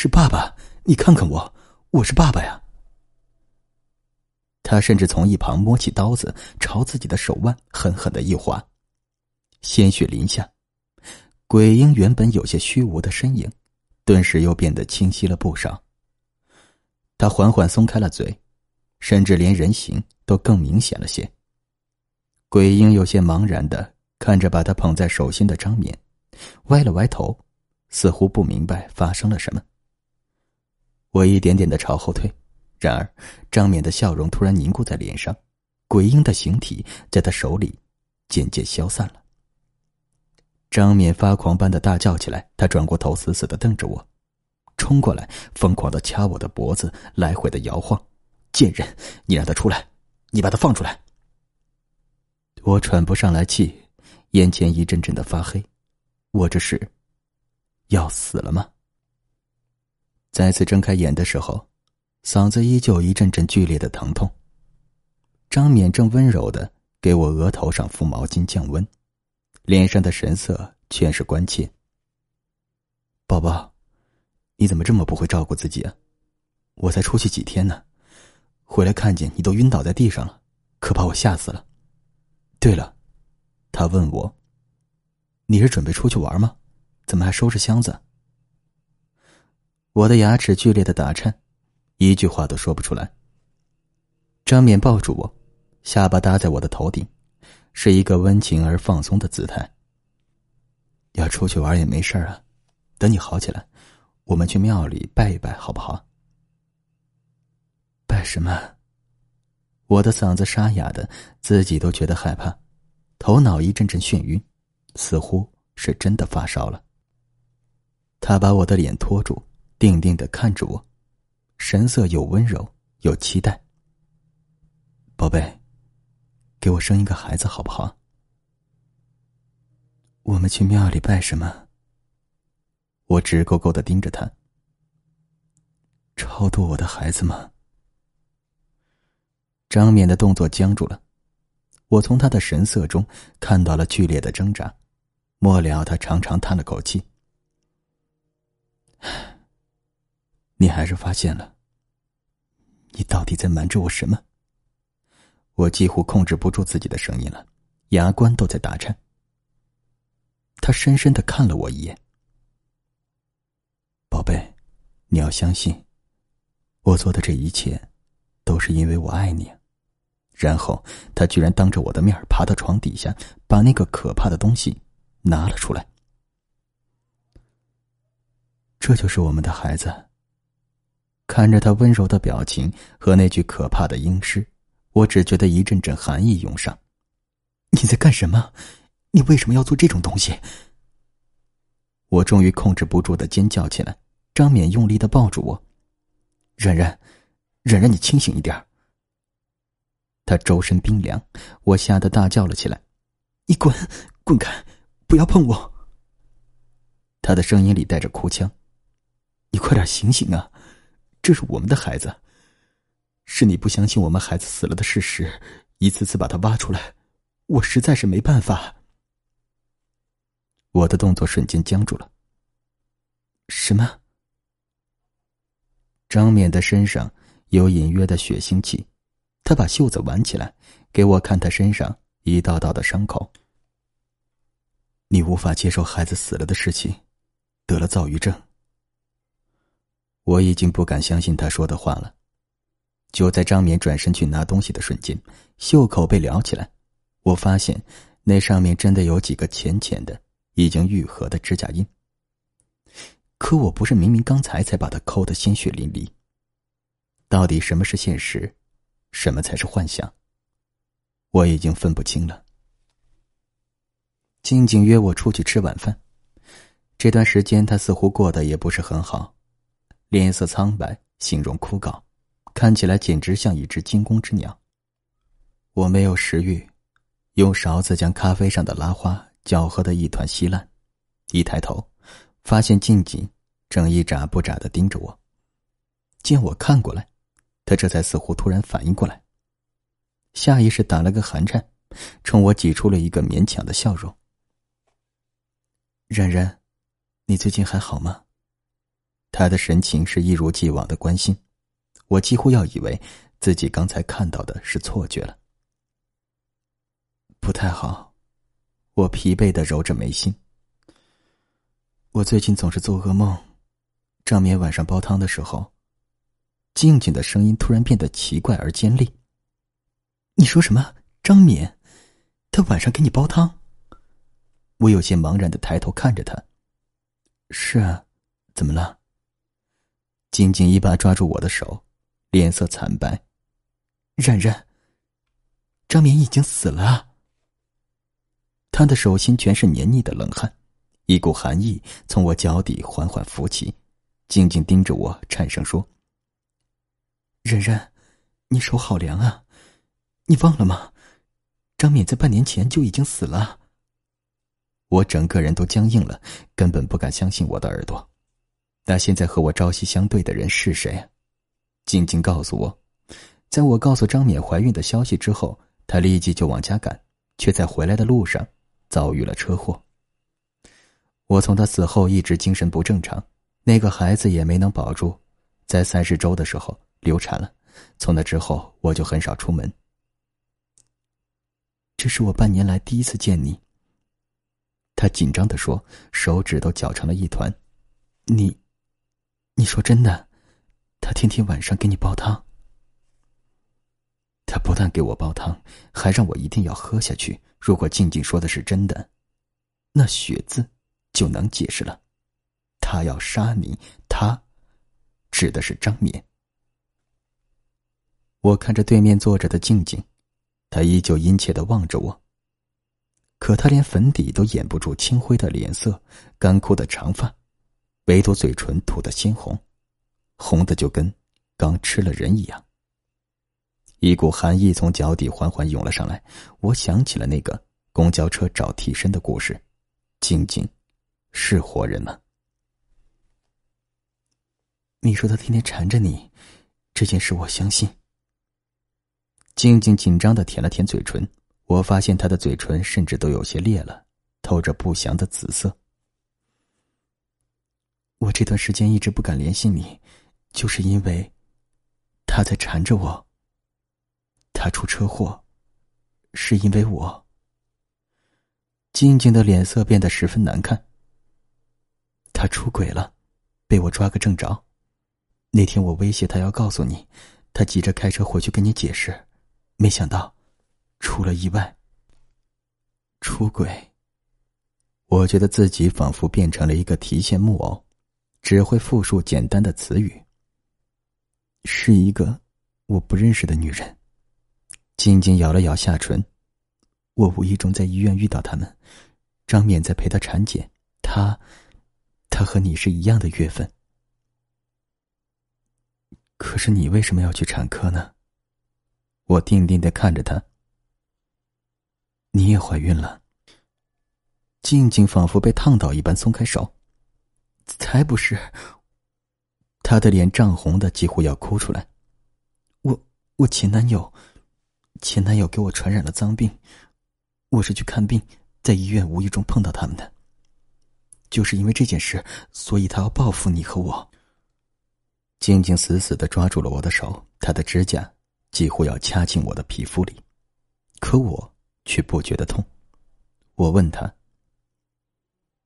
是爸爸，你看看我，我是爸爸呀。”他甚至从一旁摸起刀子，朝自己的手腕狠狠的一划，鲜血淋下。鬼婴原本有些虚无的身影，顿时又变得清晰了不少。他缓缓松开了嘴，甚至连人形都更明显了些。鬼婴有些茫然的看着把他捧在手心的张冕，歪了歪头，似乎不明白发生了什么。我一点点的朝后退。然而，张冕的笑容突然凝固在脸上，鬼婴的形体在他手里渐渐消散了。张冕发狂般的大叫起来，他转过头，死死的瞪着我，冲过来，疯狂的掐我的脖子，来回的摇晃。贱人，你让他出来，你把他放出来！我喘不上来气，眼前一阵阵的发黑，我这是要死了吗？再次睁开眼的时候。嗓子依旧一阵阵剧烈的疼痛。张冕正温柔的给我额头上敷毛巾降温，脸上的神色全是关切。宝宝，你怎么这么不会照顾自己啊？我才出去几天呢，回来看见你都晕倒在地上了，可把我吓死了。对了，他问我：“你是准备出去玩吗？怎么还收拾箱子？”我的牙齿剧烈的打颤。一句话都说不出来。张冕抱住我，下巴搭在我的头顶，是一个温情而放松的姿态。要出去玩也没事啊，等你好起来，我们去庙里拜一拜，好不好？拜什么？我的嗓子沙哑的，自己都觉得害怕，头脑一阵阵眩晕，似乎是真的发烧了。他把我的脸托住，定定的看着我。神色有温柔，有期待。宝贝，给我生一个孩子好不好？我们去庙里拜什么？我直勾勾的盯着他。超度我的孩子吗？张冕的动作僵住了，我从他的神色中看到了剧烈的挣扎。末了，他长长叹了口气。你还是发现了。你到底在瞒着我什么？我几乎控制不住自己的声音了，牙关都在打颤。他深深的看了我一眼，宝贝，你要相信，我做的这一切，都是因为我爱你。然后他居然当着我的面爬到床底下，把那个可怕的东西拿了出来。这就是我们的孩子。看着他温柔的表情和那句可怕的阴尸，我只觉得一阵阵寒意涌上。你在干什么？你为什么要做这种东西？我终于控制不住的尖叫起来。张冕用力的抱住我，冉冉，冉冉，你清醒一点。他周身冰凉，我吓得大叫了起来：“你滚，滚开，不要碰我！”他的声音里带着哭腔：“你快点醒醒啊！”这是我们的孩子，是你不相信我们孩子死了的事实，一次次把他挖出来，我实在是没办法。我的动作瞬间僵住了。什么？张冕的身上有隐约的血腥气，他把袖子挽起来，给我看他身上一道道的伤口。你无法接受孩子死了的事情，得了躁郁症。我已经不敢相信他说的话了。就在张冕转身去拿东西的瞬间，袖口被撩起来，我发现那上面真的有几个浅浅的、已经愈合的指甲印。可我不是明明刚才才把他抠得鲜血淋漓？到底什么是现实，什么才是幻想？我已经分不清了。静静约我出去吃晚饭，这段时间他似乎过得也不是很好。脸色苍白，形容枯槁，看起来简直像一只惊弓之鸟。我没有食欲，用勺子将咖啡上的拉花搅和的一团稀烂。一抬头，发现静静正一眨不眨的盯着我。见我看过来，他这才似乎突然反应过来，下意识打了个寒颤，冲我挤出了一个勉强的笑容。冉冉，你最近还好吗？他的神情是一如既往的关心，我几乎要以为自己刚才看到的是错觉了。不太好，我疲惫的揉着眉心。我最近总是做噩梦，张眠晚上煲汤的时候，静静的声音突然变得奇怪而尖利。你说什么？张眠，他晚上给你煲汤？我有些茫然的抬头看着他。是啊，怎么了？静静一把抓住我的手，脸色惨白。冉冉，张眠已经死了。他的手心全是黏腻的冷汗，一股寒意从我脚底缓缓浮起，静静盯着我，颤声说：“冉冉，你手好凉啊，你忘了吗？张冕在半年前就已经死了。”我整个人都僵硬了，根本不敢相信我的耳朵。那现在和我朝夕相对的人是谁？静静告诉我，在我告诉张冕怀孕的消息之后，她立即就往家赶，却在回来的路上遭遇了车祸。我从她死后一直精神不正常，那个孩子也没能保住，在三十周的时候流产了。从那之后，我就很少出门。这是我半年来第一次见你。他紧张的说，手指都绞成了一团。你。你说真的，他天天晚上给你煲汤。他不但给我煲汤，还让我一定要喝下去。如果静静说的是真的，那“血”字就能解释了。他要杀你，他指的是张冕。我看着对面坐着的静静，她依旧殷切的望着我。可她连粉底都掩不住青灰的脸色，干枯的长发。唯独嘴唇涂得鲜红，红的就跟刚吃了人一样。一股寒意从脚底缓缓涌了上来，我想起了那个公交车找替身的故事。静静，是活人吗？你说他天天缠着你，这件事我相信。静静紧张的舔了舔嘴唇，我发现她的嘴唇甚至都有些裂了，透着不祥的紫色。我这段时间一直不敢联系你，就是因为他在缠着我。他出车祸，是因为我。静静的脸色变得十分难看。他出轨了，被我抓个正着。那天我威胁他要告诉你，他急着开车回去跟你解释，没想到出了意外。出轨，我觉得自己仿佛变成了一个提线木偶。只会复述简单的词语。是一个我不认识的女人。静静咬了咬下唇。我无意中在医院遇到他们，张冕在陪她产检。他，他和你是一样的月份。可是你为什么要去产科呢？我定定的看着他。你也怀孕了。静静仿佛被烫到一般松开手。才不是！他的脸涨红的几乎要哭出来。我我前男友，前男友给我传染了脏病，我是去看病，在医院无意中碰到他们的。就是因为这件事，所以他要报复你和我。静静死死的抓住了我的手，他的指甲几乎要掐进我的皮肤里，可我却不觉得痛。我问他：“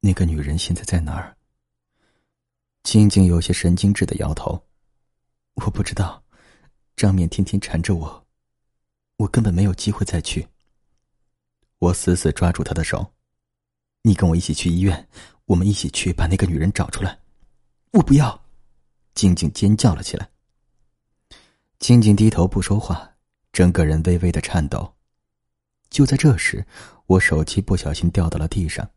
那个女人现在在哪儿？”静静有些神经质的摇头，我不知道，张冕天天缠着我，我根本没有机会再去。我死死抓住他的手，你跟我一起去医院，我们一起去把那个女人找出来。我不要！静静尖叫了起来。静静低头不说话，整个人微微的颤抖。就在这时，我手机不小心掉到了地上，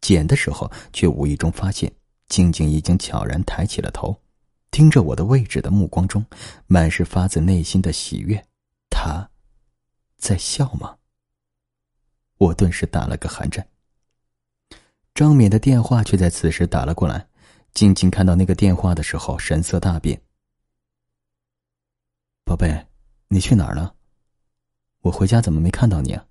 捡的时候却无意中发现。静静已经悄然抬起了头，盯着我的位置的目光中，满是发自内心的喜悦。他，在笑吗？我顿时打了个寒战。张冕的电话却在此时打了过来。静静看到那个电话的时候，神色大变。宝贝，你去哪儿了？我回家怎么没看到你啊？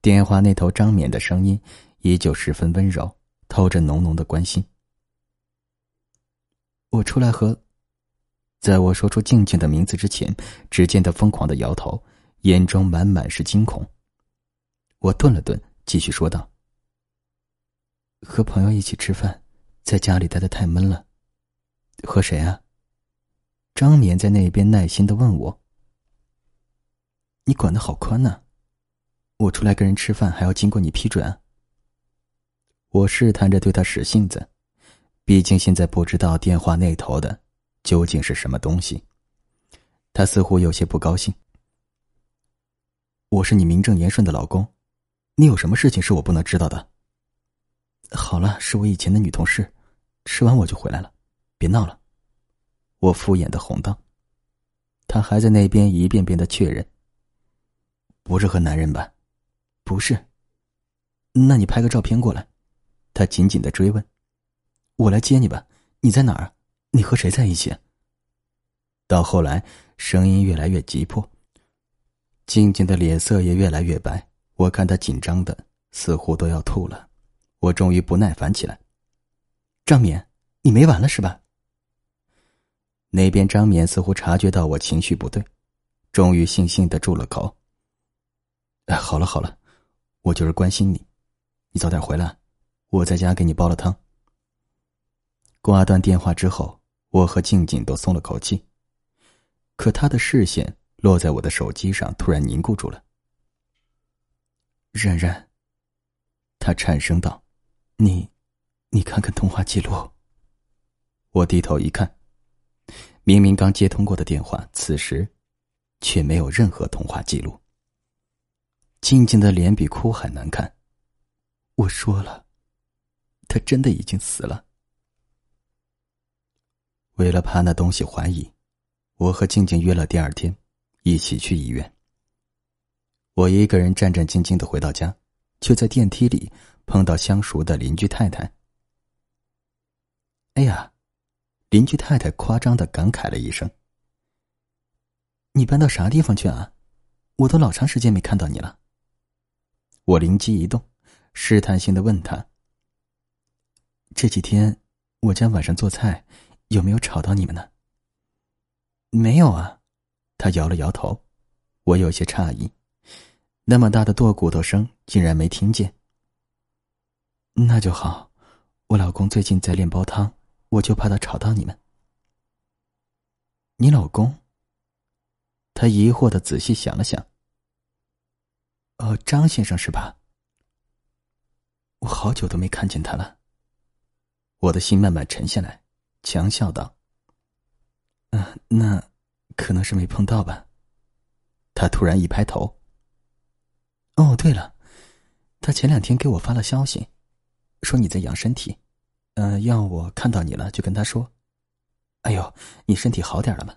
电话那头张冕的声音依旧十分温柔，透着浓浓的关心。我出来和……在我说出静静的名字之前，只见他疯狂的摇头，眼中满满是惊恐。我顿了顿，继续说道：“和朋友一起吃饭。”在家里待的太闷了，和谁啊？张冕在那边耐心的问我：“你管的好宽呐，我出来跟人吃饭还要经过你批准啊？”我试探着对他使性子，毕竟现在不知道电话那头的究竟是什么东西。他似乎有些不高兴。我是你名正言顺的老公，你有什么事情是我不能知道的？好了，是我以前的女同事。吃完我就回来了，别闹了。我敷衍的哄道。他还在那边一遍遍的确认。不是和男人吧？不是。那你拍个照片过来。他紧紧的追问。我来接你吧。你在哪儿？你和谁在一起？到后来，声音越来越急迫，静静的脸色也越来越白。我看他紧张的似乎都要吐了。我终于不耐烦起来。张冕，你没完了是吧？那边张冕似乎察觉到我情绪不对，终于悻悻的住了口。哎，好了好了，我就是关心你，你早点回来，我在家给你煲了汤。挂断电话之后，我和静静都松了口气，可他的视线落在我的手机上，突然凝固住了。冉冉，他颤声道：“你。”你看看通话记录。我低头一看，明明刚接通过的电话，此时却没有任何通话记录。静静的脸比哭还难看。我说了，他真的已经死了。为了怕那东西怀疑，我和静静约了第二天一起去医院。我一个人战战兢兢的回到家，却在电梯里碰到相熟的邻居太太。哎呀，邻居太太夸张的感慨了一声：“你搬到啥地方去啊？我都老长时间没看到你了。”我灵机一动，试探性的问他：“这几天我家晚上做菜有没有吵到你们呢？”“没有啊。”他摇了摇头。我有些诧异，那么大的剁骨头声竟然没听见。那就好，我老公最近在练煲汤。我就怕他吵到你们。你老公？他疑惑的仔细想了想。哦，张先生是吧？我好久都没看见他了。我的心慢慢沉下来，强笑道：“啊，那可能是没碰到吧。”他突然一拍头。哦，对了，他前两天给我发了消息，说你在养身体。嗯，要我看到你了就跟他说：“哎呦，你身体好点了吗？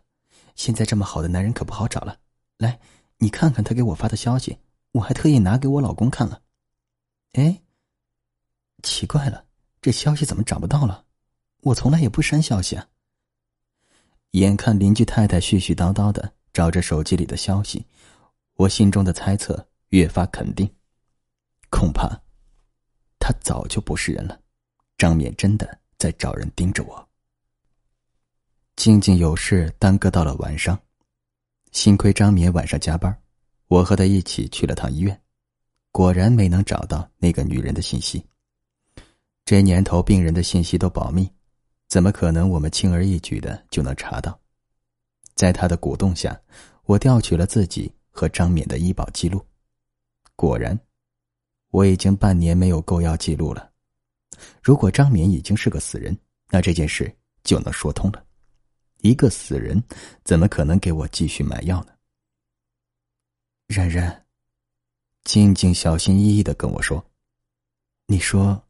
现在这么好的男人可不好找了。来，你看看他给我发的消息，我还特意拿给我老公看了。哎，奇怪了，这消息怎么找不到了？我从来也不删消息啊。眼看邻居太太絮絮叨叨的找着手机里的消息，我心中的猜测越发肯定，恐怕他早就不是人了。”张冕真的在找人盯着我。静静有事耽搁到了晚上，幸亏张冕晚上加班，我和他一起去了趟医院，果然没能找到那个女人的信息。这年头，病人的信息都保密，怎么可能我们轻而易举的就能查到？在他的鼓动下，我调取了自己和张敏的医保记录，果然，我已经半年没有购药记录了。如果张敏已经是个死人，那这件事就能说通了。一个死人怎么可能给我继续买药呢？冉冉，静静小心翼翼的跟我说：“你说，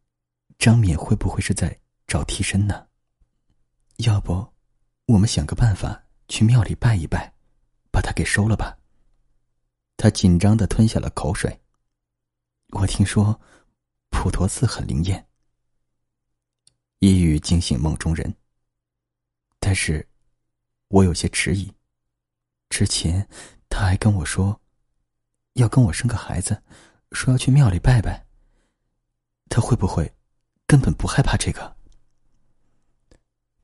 张敏会不会是在找替身呢？”要不，我们想个办法去庙里拜一拜，把他给收了吧。他紧张的吞下了口水。我听说，普陀寺很灵验。一语惊醒梦中人。但是，我有些迟疑。之前他还跟我说，要跟我生个孩子，说要去庙里拜拜。他会不会根本不害怕这个？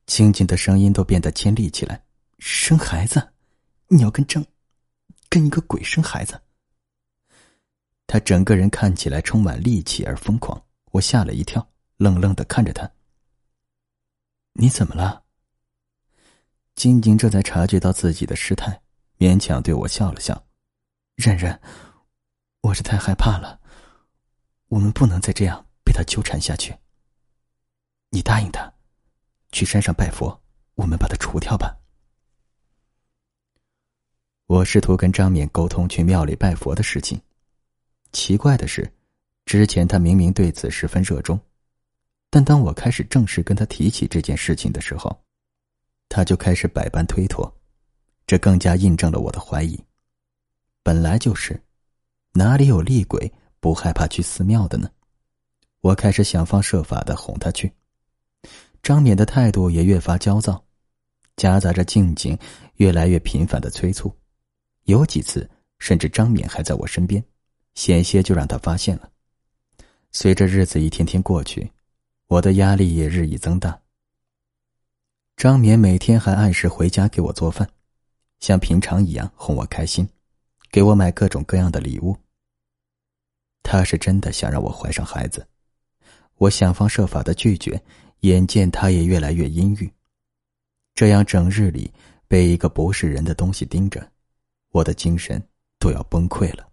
静静的声音都变得尖利起来。生孩子？你要跟张，跟一个鬼生孩子？他整个人看起来充满戾气而疯狂，我吓了一跳，愣愣的看着他。你怎么了？晶晶这才察觉到自己的失态，勉强对我笑了笑：“冉冉，我是太害怕了，我们不能再这样被他纠缠下去。你答应他，去山上拜佛，我们把他除掉吧。”我试图跟张冕沟通去庙里拜佛的事情。奇怪的是，之前他明明对此十分热衷，但当我开始正式跟他提起这件事情的时候，他就开始百般推脱，这更加印证了我的怀疑。本来就是，哪里有厉鬼不害怕去寺庙的呢？我开始想方设法的哄他去，张冕的态度也越发焦躁，夹杂着静静越来越频繁的催促，有几次甚至张冕还在我身边。险些就让他发现了。随着日子一天天过去，我的压力也日益增大。张冕每天还按时回家给我做饭，像平常一样哄我开心，给我买各种各样的礼物。他是真的想让我怀上孩子，我想方设法的拒绝，眼见他也越来越阴郁。这样整日里被一个不是人的东西盯着，我的精神都要崩溃了。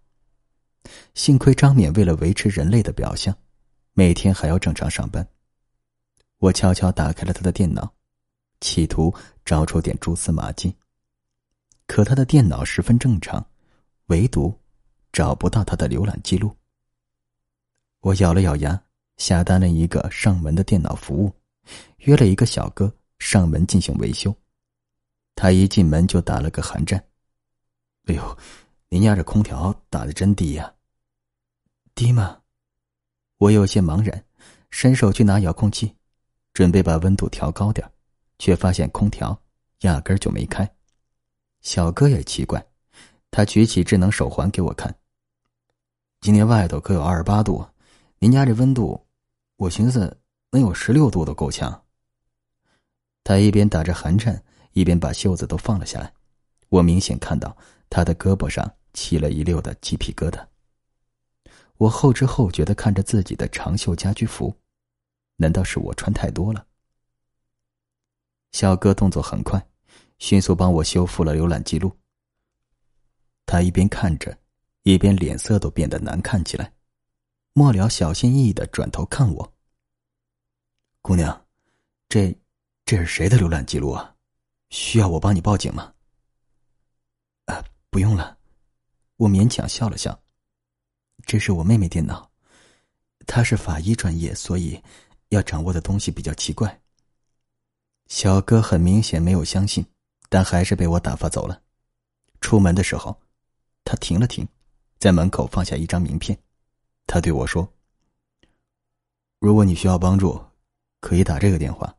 幸亏张冕为了维持人类的表象，每天还要正常上班。我悄悄打开了他的电脑，企图找出点蛛丝马迹。可他的电脑十分正常，唯独找不到他的浏览记录。我咬了咬牙，下单了一个上门的电脑服务，约了一个小哥上门进行维修。他一进门就打了个寒战：“哎呦！”您家这空调打的真低呀。低吗？我有些茫然，伸手去拿遥控器，准备把温度调高点却发现空调压根就没开。小哥也奇怪，他举起智能手环给我看。今天外头可有二十八度，您家这温度，我寻思能有十六度都够呛。他一边打着寒颤，一边把袖子都放了下来。我明显看到他的胳膊上。起了一溜的鸡皮疙瘩。我后知后觉的看着自己的长袖家居服，难道是我穿太多了？小哥动作很快，迅速帮我修复了浏览记录。他一边看着，一边脸色都变得难看起来。末了，小心翼翼的转头看我：“姑娘，这这是谁的浏览记录啊？需要我帮你报警吗？”“啊，不用了。”我勉强笑了笑，这是我妹妹电脑，她是法医专业，所以要掌握的东西比较奇怪。小哥很明显没有相信，但还是被我打发走了。出门的时候，他停了停，在门口放下一张名片，他对我说：“如果你需要帮助，可以打这个电话。”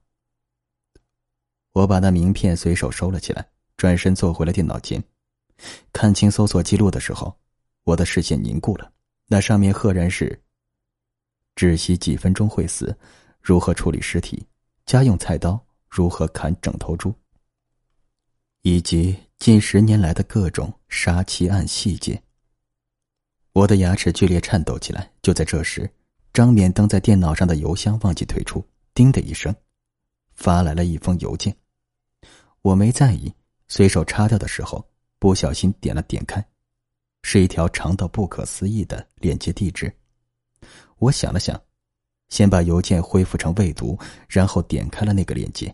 我把那名片随手收了起来，转身坐回了电脑前。看清搜索记录的时候，我的视线凝固了。那上面赫然是：窒息几分钟会死，如何处理尸体，家用菜刀如何砍整头猪，以及近十年来的各种杀妻案细节。我的牙齿剧烈颤抖起来。就在这时，张冕登在电脑上的邮箱忘记退出，叮的一声，发来了一封邮件。我没在意，随手擦掉的时候。不小心点了点开，是一条长到不可思议的链接地址。我想了想，先把邮件恢复成未读，然后点开了那个链接。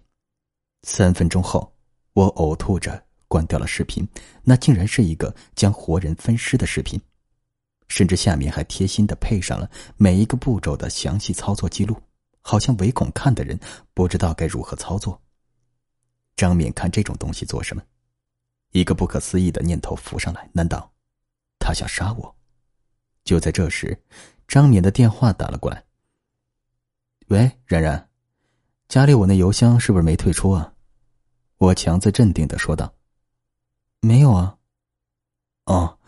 三分钟后，我呕吐着关掉了视频。那竟然是一个将活人分尸的视频，甚至下面还贴心的配上了每一个步骤的详细操作记录，好像唯恐看的人不知道该如何操作。张敏看这种东西做什么？一个不可思议的念头浮上来，难道他想杀我？就在这时，张敏的电话打了过来。喂，然然，家里我那邮箱是不是没退出啊？我强自镇定的说道。没有啊。哦，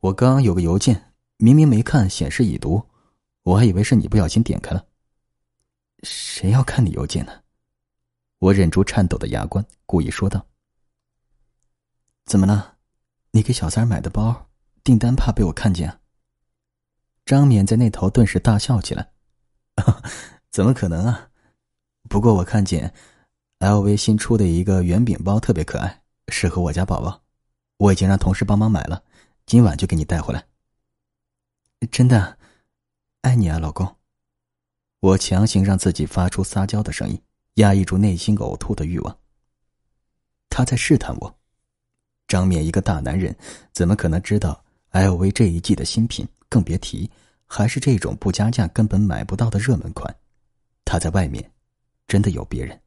我刚刚有个邮件，明明没看，显示已读，我还以为是你不小心点开了。谁要看你邮件呢？我忍住颤抖的牙关，故意说道：“怎么了？你给小三买的包订单，怕被我看见？”啊张冕在那头顿时大笑起来：“ 怎么可能啊？不过我看见 LV 新出的一个圆饼包特别可爱，适合我家宝宝，我已经让同事帮忙买了，今晚就给你带回来。”真的，爱你啊，老公。我强行让自己发出撒娇的声音。压抑住内心呕吐的欲望。他在试探我。张冕一个大男人，怎么可能知道 LV 这一季的新品？更别提还是这种不加价根本买不到的热门款。他在外面，真的有别人。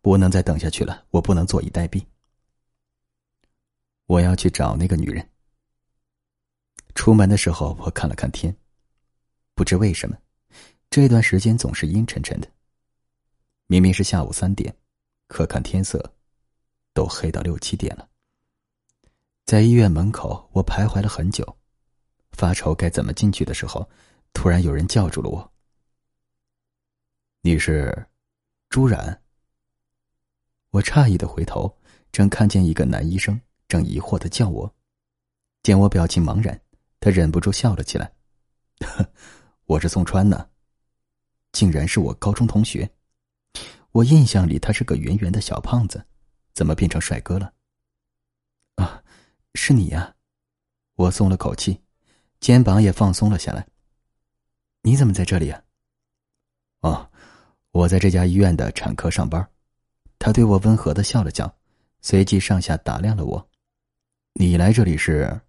不能再等下去了，我不能坐以待毙。我要去找那个女人。出门的时候，我看了看天，不知为什么，这段时间总是阴沉沉的。明明是下午三点，可看天色，都黑到六七点了。在医院门口，我徘徊了很久，发愁该怎么进去的时候，突然有人叫住了我：“你是朱然？”我诧异的回头，正看见一个男医生正疑惑的叫我。见我表情茫然，他忍不住笑了起来：“ 我是宋川呢，竟然是我高中同学。”我印象里他是个圆圆的小胖子，怎么变成帅哥了？啊，是你呀！我松了口气，肩膀也放松了下来。你怎么在这里啊？哦，我在这家医院的产科上班。他对我温和的笑了笑，随即上下打量了我。你来这里是？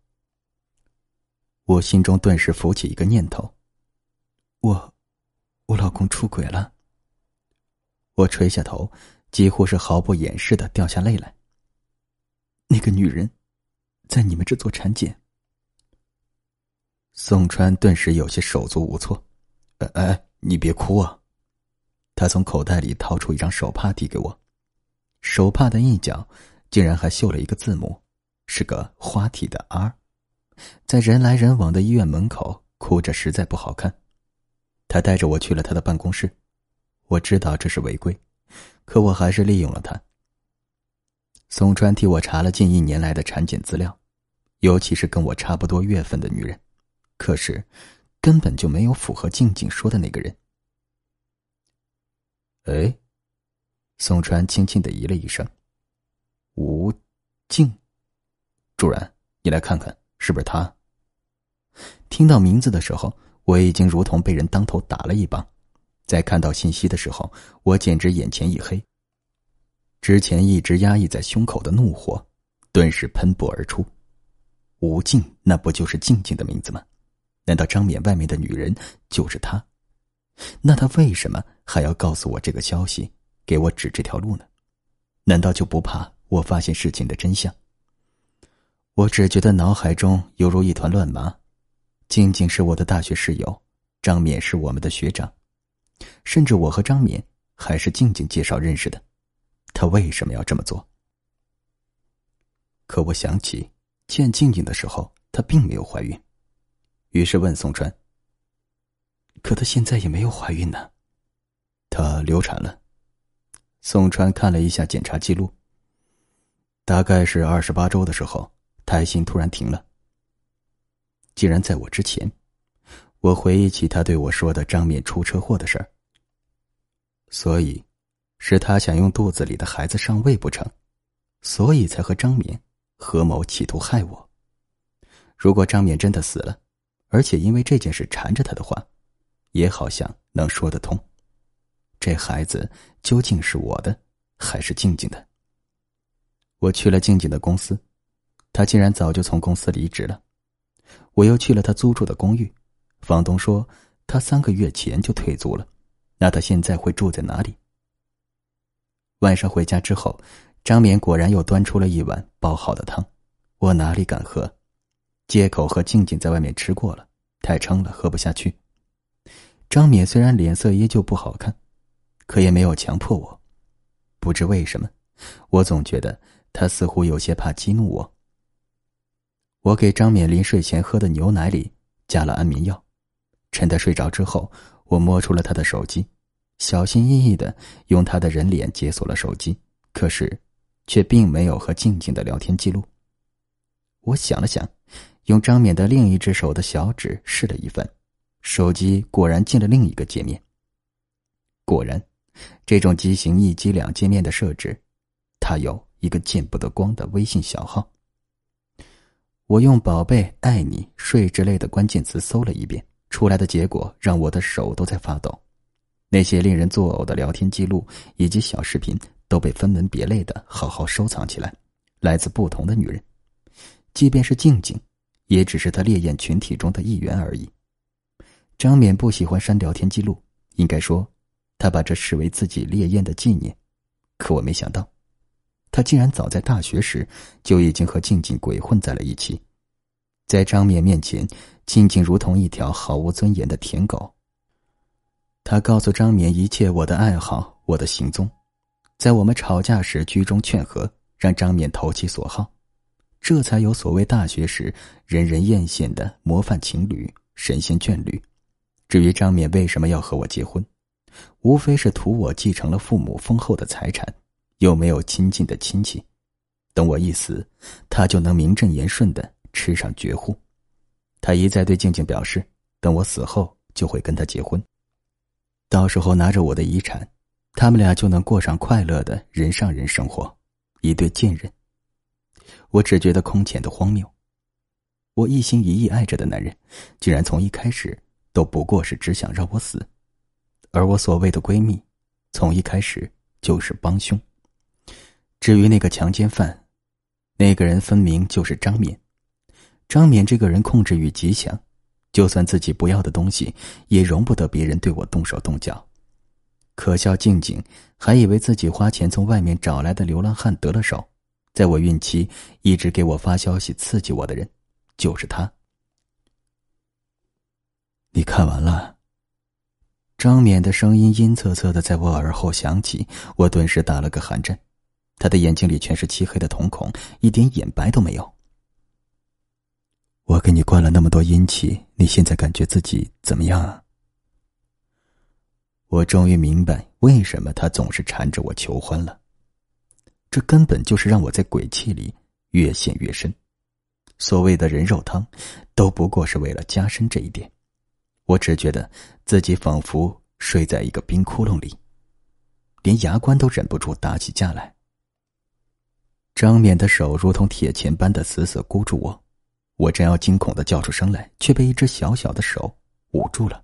我心中顿时浮起一个念头：我，我老公出轨了。我垂下头，几乎是毫不掩饰的掉下泪来。那个女人，在你们这做产检。宋川顿时有些手足无措。哎哎，你别哭啊！他从口袋里掏出一张手帕递给我，手帕的一角竟然还绣了一个字母，是个花体的 R。在人来人往的医院门口哭着实在不好看。他带着我去了他的办公室。我知道这是违规，可我还是利用了他。宋川替我查了近一年来的产检资料，尤其是跟我差不多月份的女人，可是根本就没有符合静静说的那个人。哎，宋川轻轻的咦了一声：“吴静，主任，你来看看是不是他？”听到名字的时候，我已经如同被人当头打了一棒。在看到信息的时候，我简直眼前一黑。之前一直压抑在胸口的怒火，顿时喷薄而出。吴静，那不就是静静的名字吗？难道张冕外面的女人就是她？那他为什么还要告诉我这个消息，给我指这条路呢？难道就不怕我发现事情的真相？我只觉得脑海中犹如一团乱麻。静静是我的大学室友，张敏是我们的学长。甚至我和张敏还是静静介绍认识的，他为什么要这么做？可我想起见静静的时候，她并没有怀孕，于是问宋川：“可她现在也没有怀孕呢？”她流产了。宋川看了一下检查记录，大概是二十八周的时候，胎心突然停了。竟然在我之前。我回忆起他对我说的张冕出车祸的事儿，所以是他想用肚子里的孩子上位不成，所以才和张冕合谋企图害我。如果张冕真的死了，而且因为这件事缠着他的话，也好像能说得通。这孩子究竟是我的还是静静的？我去了静静的公司，他竟然早就从公司离职了。我又去了他租住的公寓。房东说，他三个月前就退租了，那他现在会住在哪里？晚上回家之后，张冕果然又端出了一碗煲好的汤，我哪里敢喝？借口和静静在外面吃过了，太撑了，喝不下去。张冕虽然脸色依旧不好看，可也没有强迫我。不知为什么，我总觉得他似乎有些怕激怒我。我给张冕临睡前喝的牛奶里加了安眠药，趁他睡着之后，我摸出了他的手机，小心翼翼的用他的人脸解锁了手机，可是，却并没有和静静的聊天记录。我想了想。用张冕的另一只手的小指试了一番，手机果然进了另一个界面。果然，这种机型一机两界面的设置，它有一个见不得光的微信小号。我用“宝贝”“爱你”“睡”之类的关键词搜了一遍，出来的结果让我的手都在发抖。那些令人作呕的聊天记录以及小视频都被分门别类的好好收藏起来，来自不同的女人，即便是静静。也只是他烈焰群体中的一员而已。张冕不喜欢删聊天记录，应该说，他把这视为自己烈焰的纪念。可我没想到，他竟然早在大学时就已经和静静鬼混在了一起。在张冕面前，静静如同一条毫无尊严的舔狗。他告诉张冕一切我的爱好、我的行踪，在我们吵架时居中劝和，让张冕投其所好。这才有所谓大学时人人艳羡的模范情侣、神仙眷侣。至于张冕为什么要和我结婚，无非是图我继承了父母丰厚的财产，又没有亲近的亲戚，等我一死，他就能名正言顺的吃上绝户。他一再对静静表示，等我死后就会跟他结婚，到时候拿着我的遗产，他们俩就能过上快乐的人上人生活，一对贱人。我只觉得空前的荒谬。我一心一意爱着的男人，竟然从一开始都不过是只想让我死，而我所谓的闺蜜，从一开始就是帮凶。至于那个强奸犯，那个人分明就是张冕。张冕这个人控制欲极强，就算自己不要的东西，也容不得别人对我动手动脚。可笑静静还以为自己花钱从外面找来的流浪汉得了手。在我孕期一直给我发消息刺激我的人，就是他。你看完了？张冕的声音阴恻恻的在我耳后响起，我顿时打了个寒战。他的眼睛里全是漆黑的瞳孔，一点眼白都没有。我给你灌了那么多阴气，你现在感觉自己怎么样啊？我终于明白为什么他总是缠着我求欢了。这根本就是让我在鬼气里越陷越深。所谓的人肉汤，都不过是为了加深这一点。我只觉得自己仿佛睡在一个冰窟窿里，连牙关都忍不住打起架来。张冕的手如同铁钳般的死死箍住我，我正要惊恐的叫出声来，却被一只小小的手捂住了。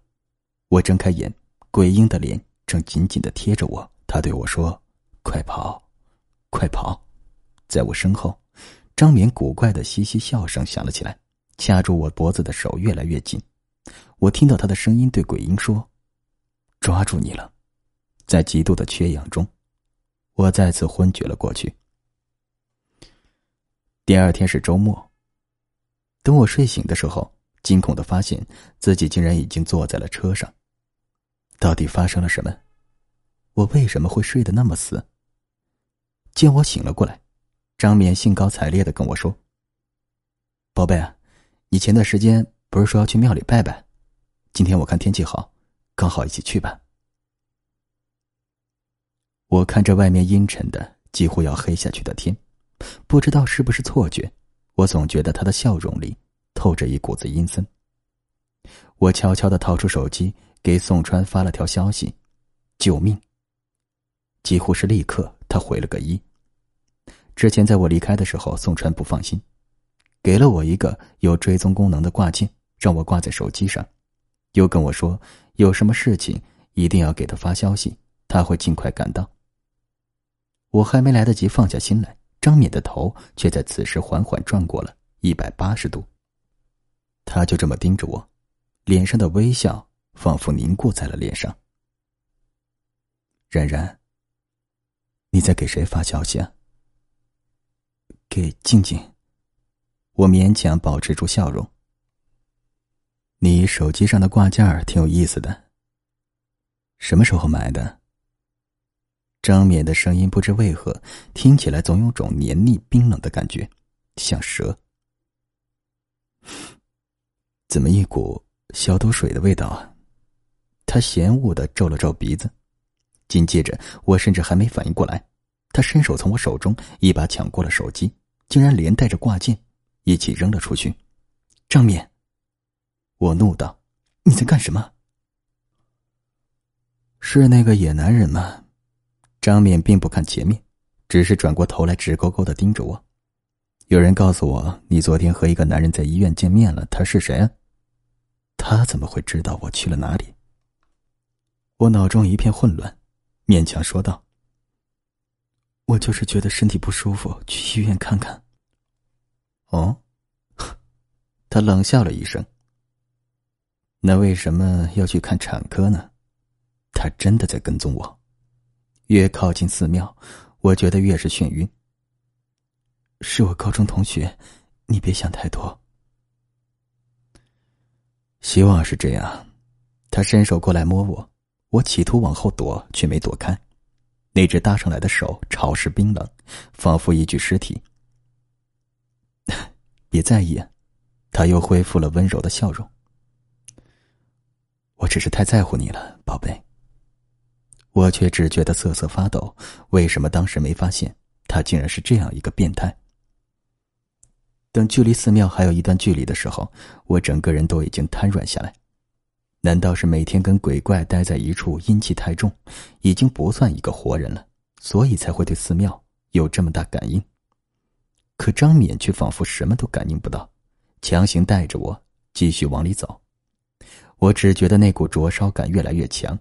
我睁开眼，鬼婴的脸正紧紧的贴着我。他对我说：“快跑！”快跑！在我身后，张冕古怪的嘻嘻笑声响了起来，掐住我脖子的手越来越紧。我听到他的声音对鬼婴说：“抓住你了！”在极度的缺氧中，我再次昏厥了过去。第二天是周末。等我睡醒的时候，惊恐的发现自己竟然已经坐在了车上。到底发生了什么？我为什么会睡得那么死？见我醒了过来，张冕兴高采烈的跟我说：“宝贝啊，你前段时间不是说要去庙里拜拜？今天我看天气好，刚好一起去吧。”我看着外面阴沉的几乎要黑下去的天，不知道是不是错觉，我总觉得他的笑容里透着一股子阴森。我悄悄的掏出手机，给宋川发了条消息：“救命！”几乎是立刻，他回了个一。之前在我离开的时候，宋川不放心，给了我一个有追踪功能的挂件，让我挂在手机上，又跟我说有什么事情一定要给他发消息，他会尽快赶到。我还没来得及放下心来，张冕的头却在此时缓缓转过了一百八十度，他就这么盯着我，脸上的微笑仿佛凝固在了脸上。冉冉，你在给谁发消息啊？给静静。我勉强保持住笑容。你手机上的挂件挺有意思的。什么时候买的？张冕的声音不知为何听起来总有种黏腻冰冷的感觉，像蛇。怎么一股消毒水的味道啊？他嫌恶的皱了皱鼻子。紧接着，我甚至还没反应过来，他伸手从我手中一把抢过了手机，竟然连带着挂件一起扔了出去。张冕，我怒道：“你在干什么？”是那个野男人吗？张冕并不看前面，只是转过头来直勾勾的盯着我。有人告诉我，你昨天和一个男人在医院见面了。他是谁啊？他怎么会知道我去了哪里？我脑中一片混乱，勉强说道：“我就是觉得身体不舒服，去医院看看。”哦，他冷笑了一声。那为什么要去看产科呢？他真的在跟踪我。越靠近寺庙，我觉得越是眩晕。是我高中同学，你别想太多。希望是这样。他伸手过来摸我，我企图往后躲，却没躲开。那只搭上来的手潮湿冰冷，仿佛一具尸体。别在意，他又恢复了温柔的笑容。我只是太在乎你了，宝贝。我却只觉得瑟瑟发抖。为什么当时没发现他竟然是这样一个变态？等距离寺庙还有一段距离的时候，我整个人都已经瘫软下来。难道是每天跟鬼怪待在一处，阴气太重，已经不算一个活人了，所以才会对寺庙有这么大感应？可张冕却仿佛什么都感应不到，强行带着我继续往里走。我只觉得那股灼烧感越来越强，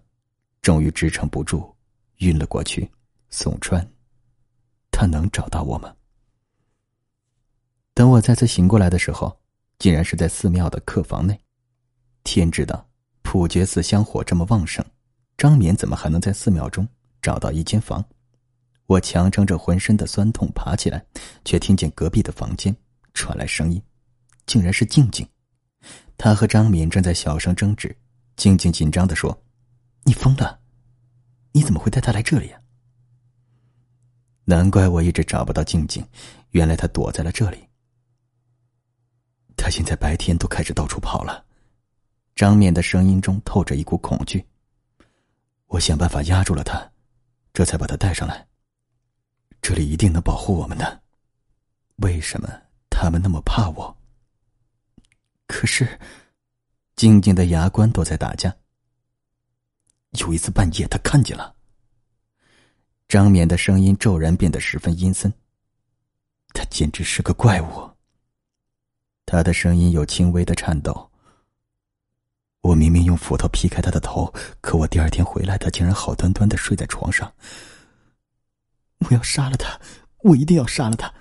终于支撑不住，晕了过去。宋川，他能找到我吗？等我再次醒过来的时候，竟然是在寺庙的客房内。天知道，普觉寺香火这么旺盛，张冕怎么还能在寺庙中找到一间房？我强撑着浑身的酸痛爬起来，却听见隔壁的房间传来声音，竟然是静静。她和张敏正在小声争执。静静紧张的说：“你疯了？你怎么会带他来这里啊？”难怪我一直找不到静静，原来她躲在了这里。他现在白天都开始到处跑了，张冕的声音中透着一股恐惧。我想办法压住了他，这才把他带上来。这里一定能保护我们的。为什么他们那么怕我？可是，静静的牙关都在打架。有一次半夜，他看见了。张冕的声音骤然变得十分阴森。他简直是个怪物。他的声音有轻微的颤抖。我明明用斧头劈开他的头，可我第二天回来，他竟然好端端的睡在床上。我要杀了他，我一定要杀了他！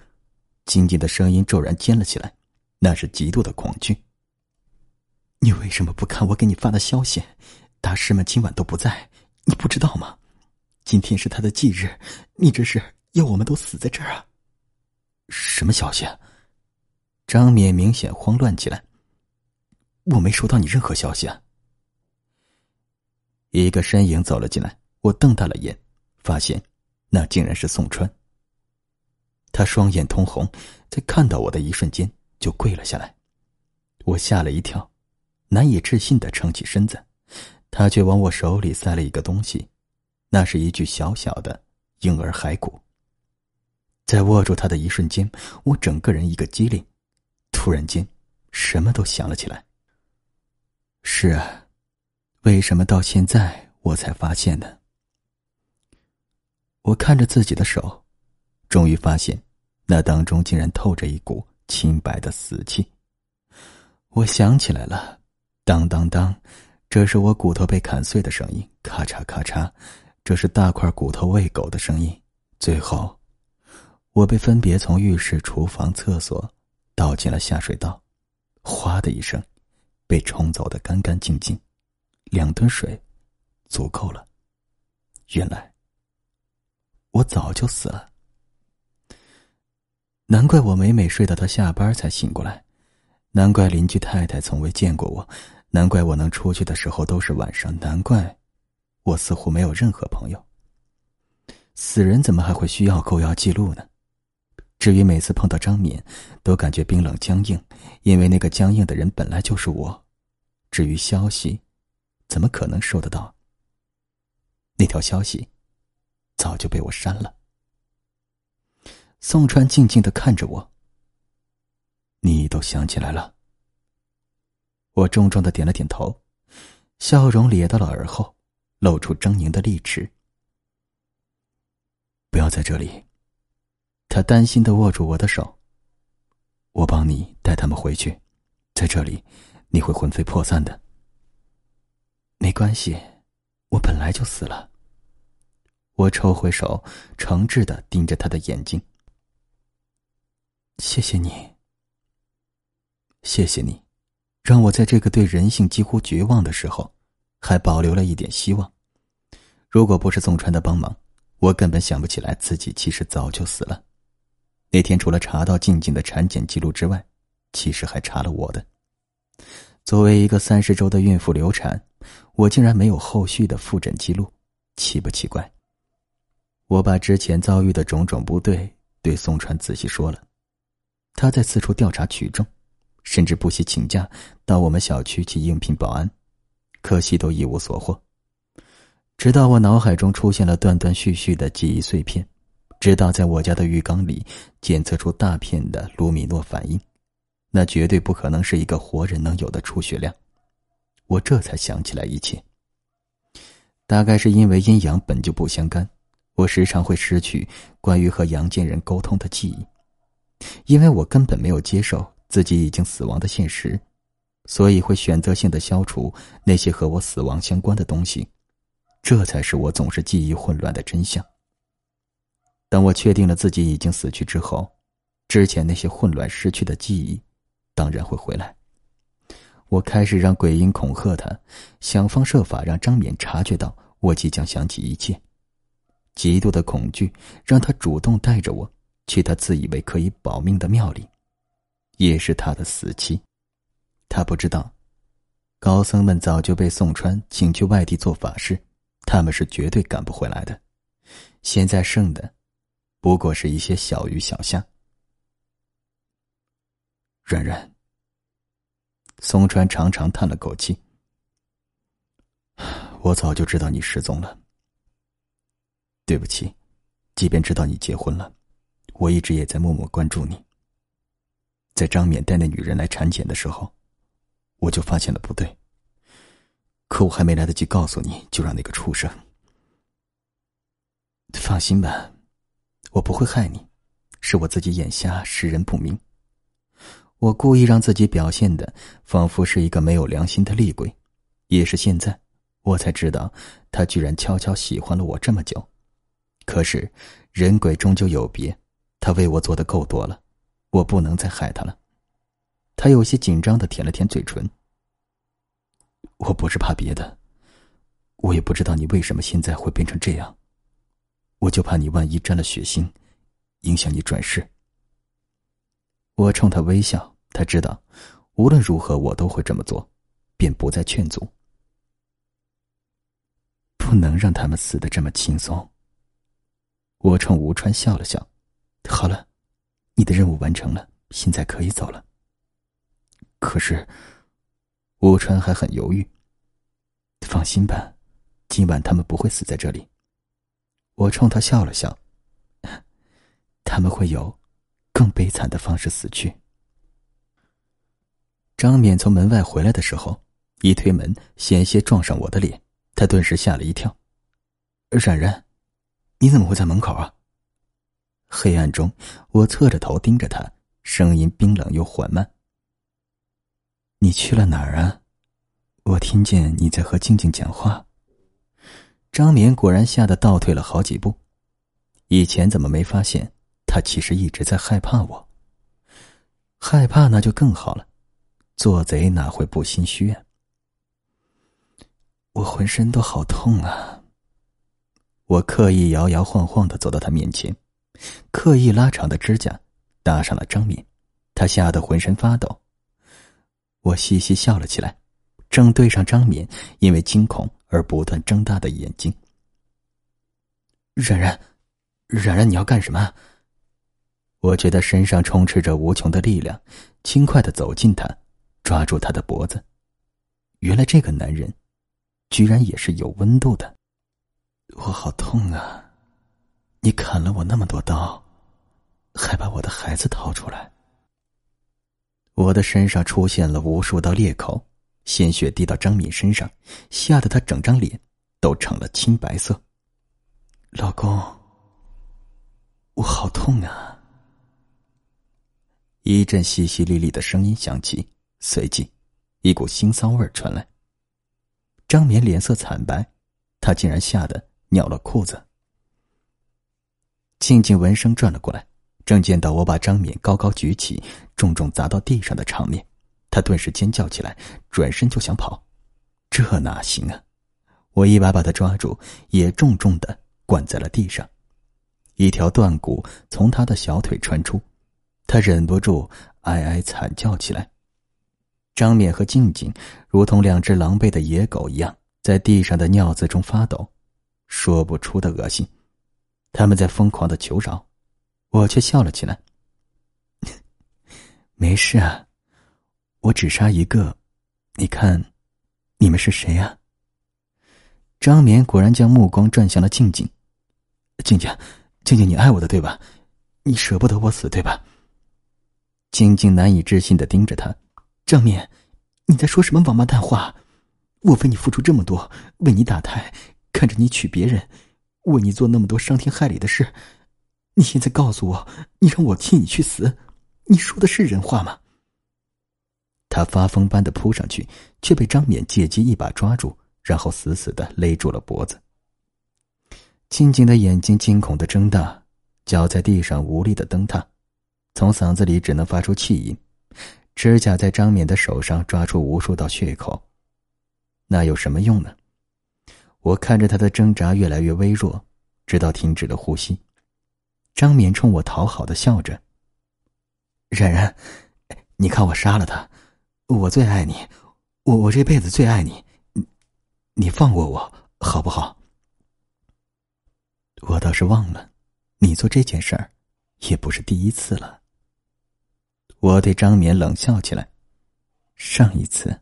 静静的声音骤然尖了起来，那是极度的恐惧。你为什么不看我给你发的消息？大师们今晚都不在，你不知道吗？今天是他的忌日，你这是要我们都死在这儿啊？什么消息？张冕明显慌乱起来。我没收到你任何消息啊！一个身影走了进来，我瞪大了眼，发现那竟然是宋川。他双眼通红，在看到我的一瞬间就跪了下来，我吓了一跳，难以置信的撑起身子，他却往我手里塞了一个东西，那是一具小小的婴儿骸骨。在握住他的一瞬间，我整个人一个机灵。突然间，什么都想了起来。是啊，为什么到现在我才发现呢？我看着自己的手，终于发现，那当中竟然透着一股清白的死气。我想起来了，当当当，这是我骨头被砍碎的声音；咔嚓咔嚓，这是大块骨头喂狗的声音。最后，我被分别从浴室、厨房、厕所。倒进了下水道，哗的一声，被冲走的干干净净，两吨水，足够了。原来，我早就死了。难怪我每每睡到他下班才醒过来，难怪邻居太太从未见过我，难怪我能出去的时候都是晚上，难怪我似乎没有任何朋友。死人怎么还会需要购药记录呢？至于每次碰到张敏，都感觉冰冷僵硬，因为那个僵硬的人本来就是我。至于消息，怎么可能收得到？那条消息早就被我删了。宋川静静的看着我。你都想起来了？我重重的点了点头，笑容咧到了耳后，露出狰狞的利齿。不要在这里。他担心的握住我的手。我帮你带他们回去，在这里你会魂飞魄散的。没关系，我本来就死了。我抽回手，诚挚的盯着他的眼睛。谢谢你，谢谢你，让我在这个对人性几乎绝望的时候，还保留了一点希望。如果不是宋川的帮忙，我根本想不起来自己其实早就死了。那天除了查到静静的产检记录之外，其实还查了我的。作为一个三十周的孕妇流产，我竟然没有后续的复诊记录，奇不奇怪？我把之前遭遇的种种不对对宋川仔细说了，他在四处调查取证，甚至不惜请假到我们小区去应聘保安，可惜都一无所获。直到我脑海中出现了断断续续的记忆碎片。直到在我家的浴缸里检测出大片的卢米诺反应，那绝对不可能是一个活人能有的出血量。我这才想起来一切。大概是因为阴阳本就不相干，我时常会失去关于和阳间人沟通的记忆，因为我根本没有接受自己已经死亡的现实，所以会选择性的消除那些和我死亡相关的东西。这才是我总是记忆混乱的真相。等我确定了自己已经死去之后，之前那些混乱失去的记忆，当然会回来。我开始让鬼婴恐吓他，想方设法让张冕察觉到我即将想起一切。极度的恐惧让他主动带着我去他自以为可以保命的庙里，也是他的死期。他不知道，高僧们早就被宋川请去外地做法事，他们是绝对赶不回来的。现在剩的。不过是一些小鱼小虾。软软。宋川长长叹了口气。我早就知道你失踪了。对不起，即便知道你结婚了，我一直也在默默关注你。在张冕带那女人来产检的时候，我就发现了不对。可我还没来得及告诉你，就让那个畜生。放心吧。我不会害你，是我自己眼瞎，识人不明。我故意让自己表现的仿佛是一个没有良心的厉鬼，也是现在，我才知道他居然悄悄喜欢了我这么久。可是，人鬼终究有别，他为我做的够多了，我不能再害他了。他有些紧张的舔了舔嘴唇。我不是怕别的，我也不知道你为什么现在会变成这样。我就怕你万一沾了血腥，影响你转世。我冲他微笑，他知道无论如何我都会这么做，便不再劝阻。不能让他们死的这么轻松。我冲吴川笑了笑，好了，你的任务完成了，现在可以走了。可是，吴川还很犹豫。放心吧，今晚他们不会死在这里。我冲他笑了笑，他们会有更悲惨的方式死去。张冕从门外回来的时候，一推门，险些撞上我的脸，他顿时吓了一跳。冉冉，你怎么会在门口啊？黑暗中，我侧着头盯着他，声音冰冷又缓慢：“你去了哪儿啊？我听见你在和静静讲话。”张冕果然吓得倒退了好几步，以前怎么没发现他其实一直在害怕我？害怕那就更好了，做贼哪会不心虚啊？我浑身都好痛啊！我刻意摇摇晃晃的走到他面前，刻意拉长的指甲搭上了张敏，他吓得浑身发抖。我嘻嘻笑了起来，正对上张敏因为惊恐而不断睁大的眼睛。冉冉，冉冉，你要干什么？我觉得身上充斥着无穷的力量，轻快的走近他，抓住他的脖子。原来这个男人，居然也是有温度的。我好痛啊！你砍了我那么多刀，还把我的孩子掏出来。我的身上出现了无数道裂口，鲜血滴到张敏身上，吓得她整张脸都成了青白色。老公，我好痛啊！一阵淅淅沥沥的声音响起，随即一股腥骚味传来。张敏脸色惨白，她竟然吓得。尿了裤子，静静闻声转了过来，正见到我把张敏高高举起，重重砸到地上的场面，他顿时尖叫起来，转身就想跑，这哪行啊！我一把把他抓住，也重重的灌在了地上，一条断骨从他的小腿穿出，他忍不住哀哀惨叫起来。张敏和静静如同两只狼狈的野狗一样，在地上的尿渍中发抖。说不出的恶心，他们在疯狂的求饶，我却笑了起来。没事啊，我只杀一个，你看，你们是谁呀？张眠果然将目光转向了静静，静静，静静，你爱我的对吧？你舍不得我死对吧？静静难以置信的盯着他，张眠，你在说什么王八蛋话？我为你付出这么多，为你打胎。看着你娶别人，为你做那么多伤天害理的事，你现在告诉我，你让我替你去死，你说的是人话吗？他发疯般的扑上去，却被张冕借机一把抓住，然后死死的勒住了脖子。静静的眼睛惊恐的睁大，脚在地上无力的蹬踏，从嗓子里只能发出气音，指甲在张冕的手上抓出无数道血口，那有什么用呢？我看着他的挣扎越来越微弱，直到停止了呼吸。张冕冲我讨好的笑着：“冉冉，你看我杀了他，我最爱你，我我这辈子最爱你，你放过我好不好？”我倒是忘了，你做这件事儿，也不是第一次了。我对张冕冷笑起来：“上一次，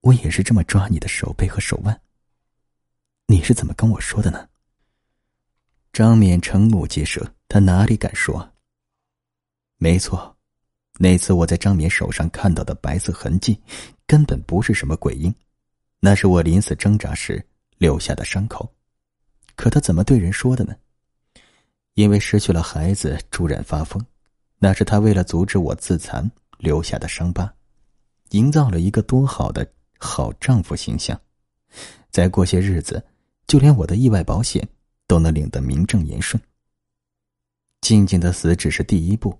我也是这么抓你的手背和手腕。”你是怎么跟我说的呢？张冕瞠目结舌，他哪里敢说？没错，那次我在张冕手上看到的白色痕迹，根本不是什么鬼婴，那是我临死挣扎时留下的伤口。可他怎么对人说的呢？因为失去了孩子，突然发疯，那是他为了阻止我自残留下的伤疤，营造了一个多好的好丈夫形象。再过些日子。就连我的意外保险都能领得名正言顺。静静的死只是第一步，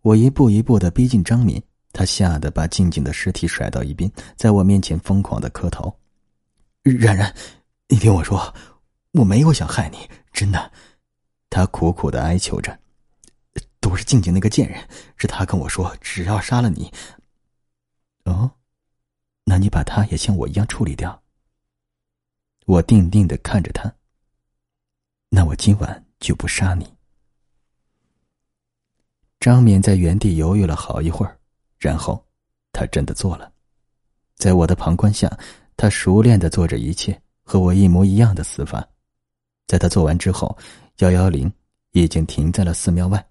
我一步一步的逼近张敏，他吓得把静静的尸体甩到一边，在我面前疯狂的磕头。冉冉，你听我说，我没有想害你，真的。他苦苦的哀求着，都是静静那个贱人，是他跟我说，只要杀了你。哦，那你把他也像我一样处理掉。我定定的看着他。那我今晚就不杀你。张冕在原地犹豫了好一会儿，然后他真的做了。在我的旁观下，他熟练的做着一切和我一模一样的死法。在他做完之后，幺幺零已经停在了寺庙外。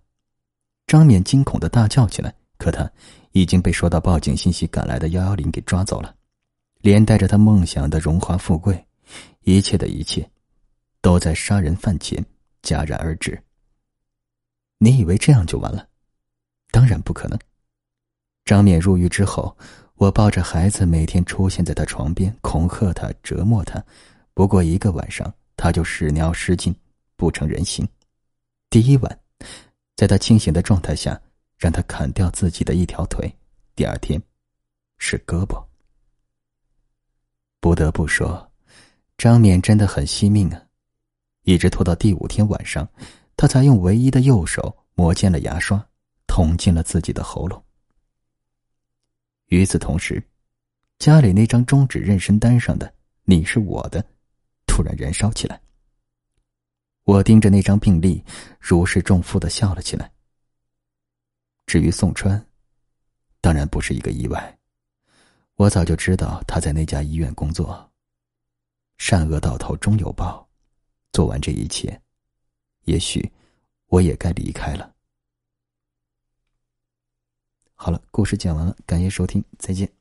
张冕惊恐的大叫起来，可他已经被收到报警信息赶来的幺幺零给抓走了，连带着他梦想的荣华富贵。一切的一切，都在杀人犯前戛然而止。你以为这样就完了？当然不可能。张冕入狱之后，我抱着孩子，每天出现在他床边，恐吓他，折磨他。不过一个晚上，他就屎尿失禁，不成人形。第一晚，在他清醒的状态下，让他砍掉自己的一条腿。第二天，是胳膊。不得不说。张冕真的很惜命啊，一直拖到第五天晚上，他才用唯一的右手磨尖了牙刷，捅进了自己的喉咙。与此同时，家里那张终止妊娠单上的“你是我的”，突然燃烧起来。我盯着那张病历，如释重负的笑了起来。至于宋川，当然不是一个意外，我早就知道他在那家医院工作。善恶到头终有报，做完这一切，也许我也该离开了。好了，故事讲完了，感谢收听，再见。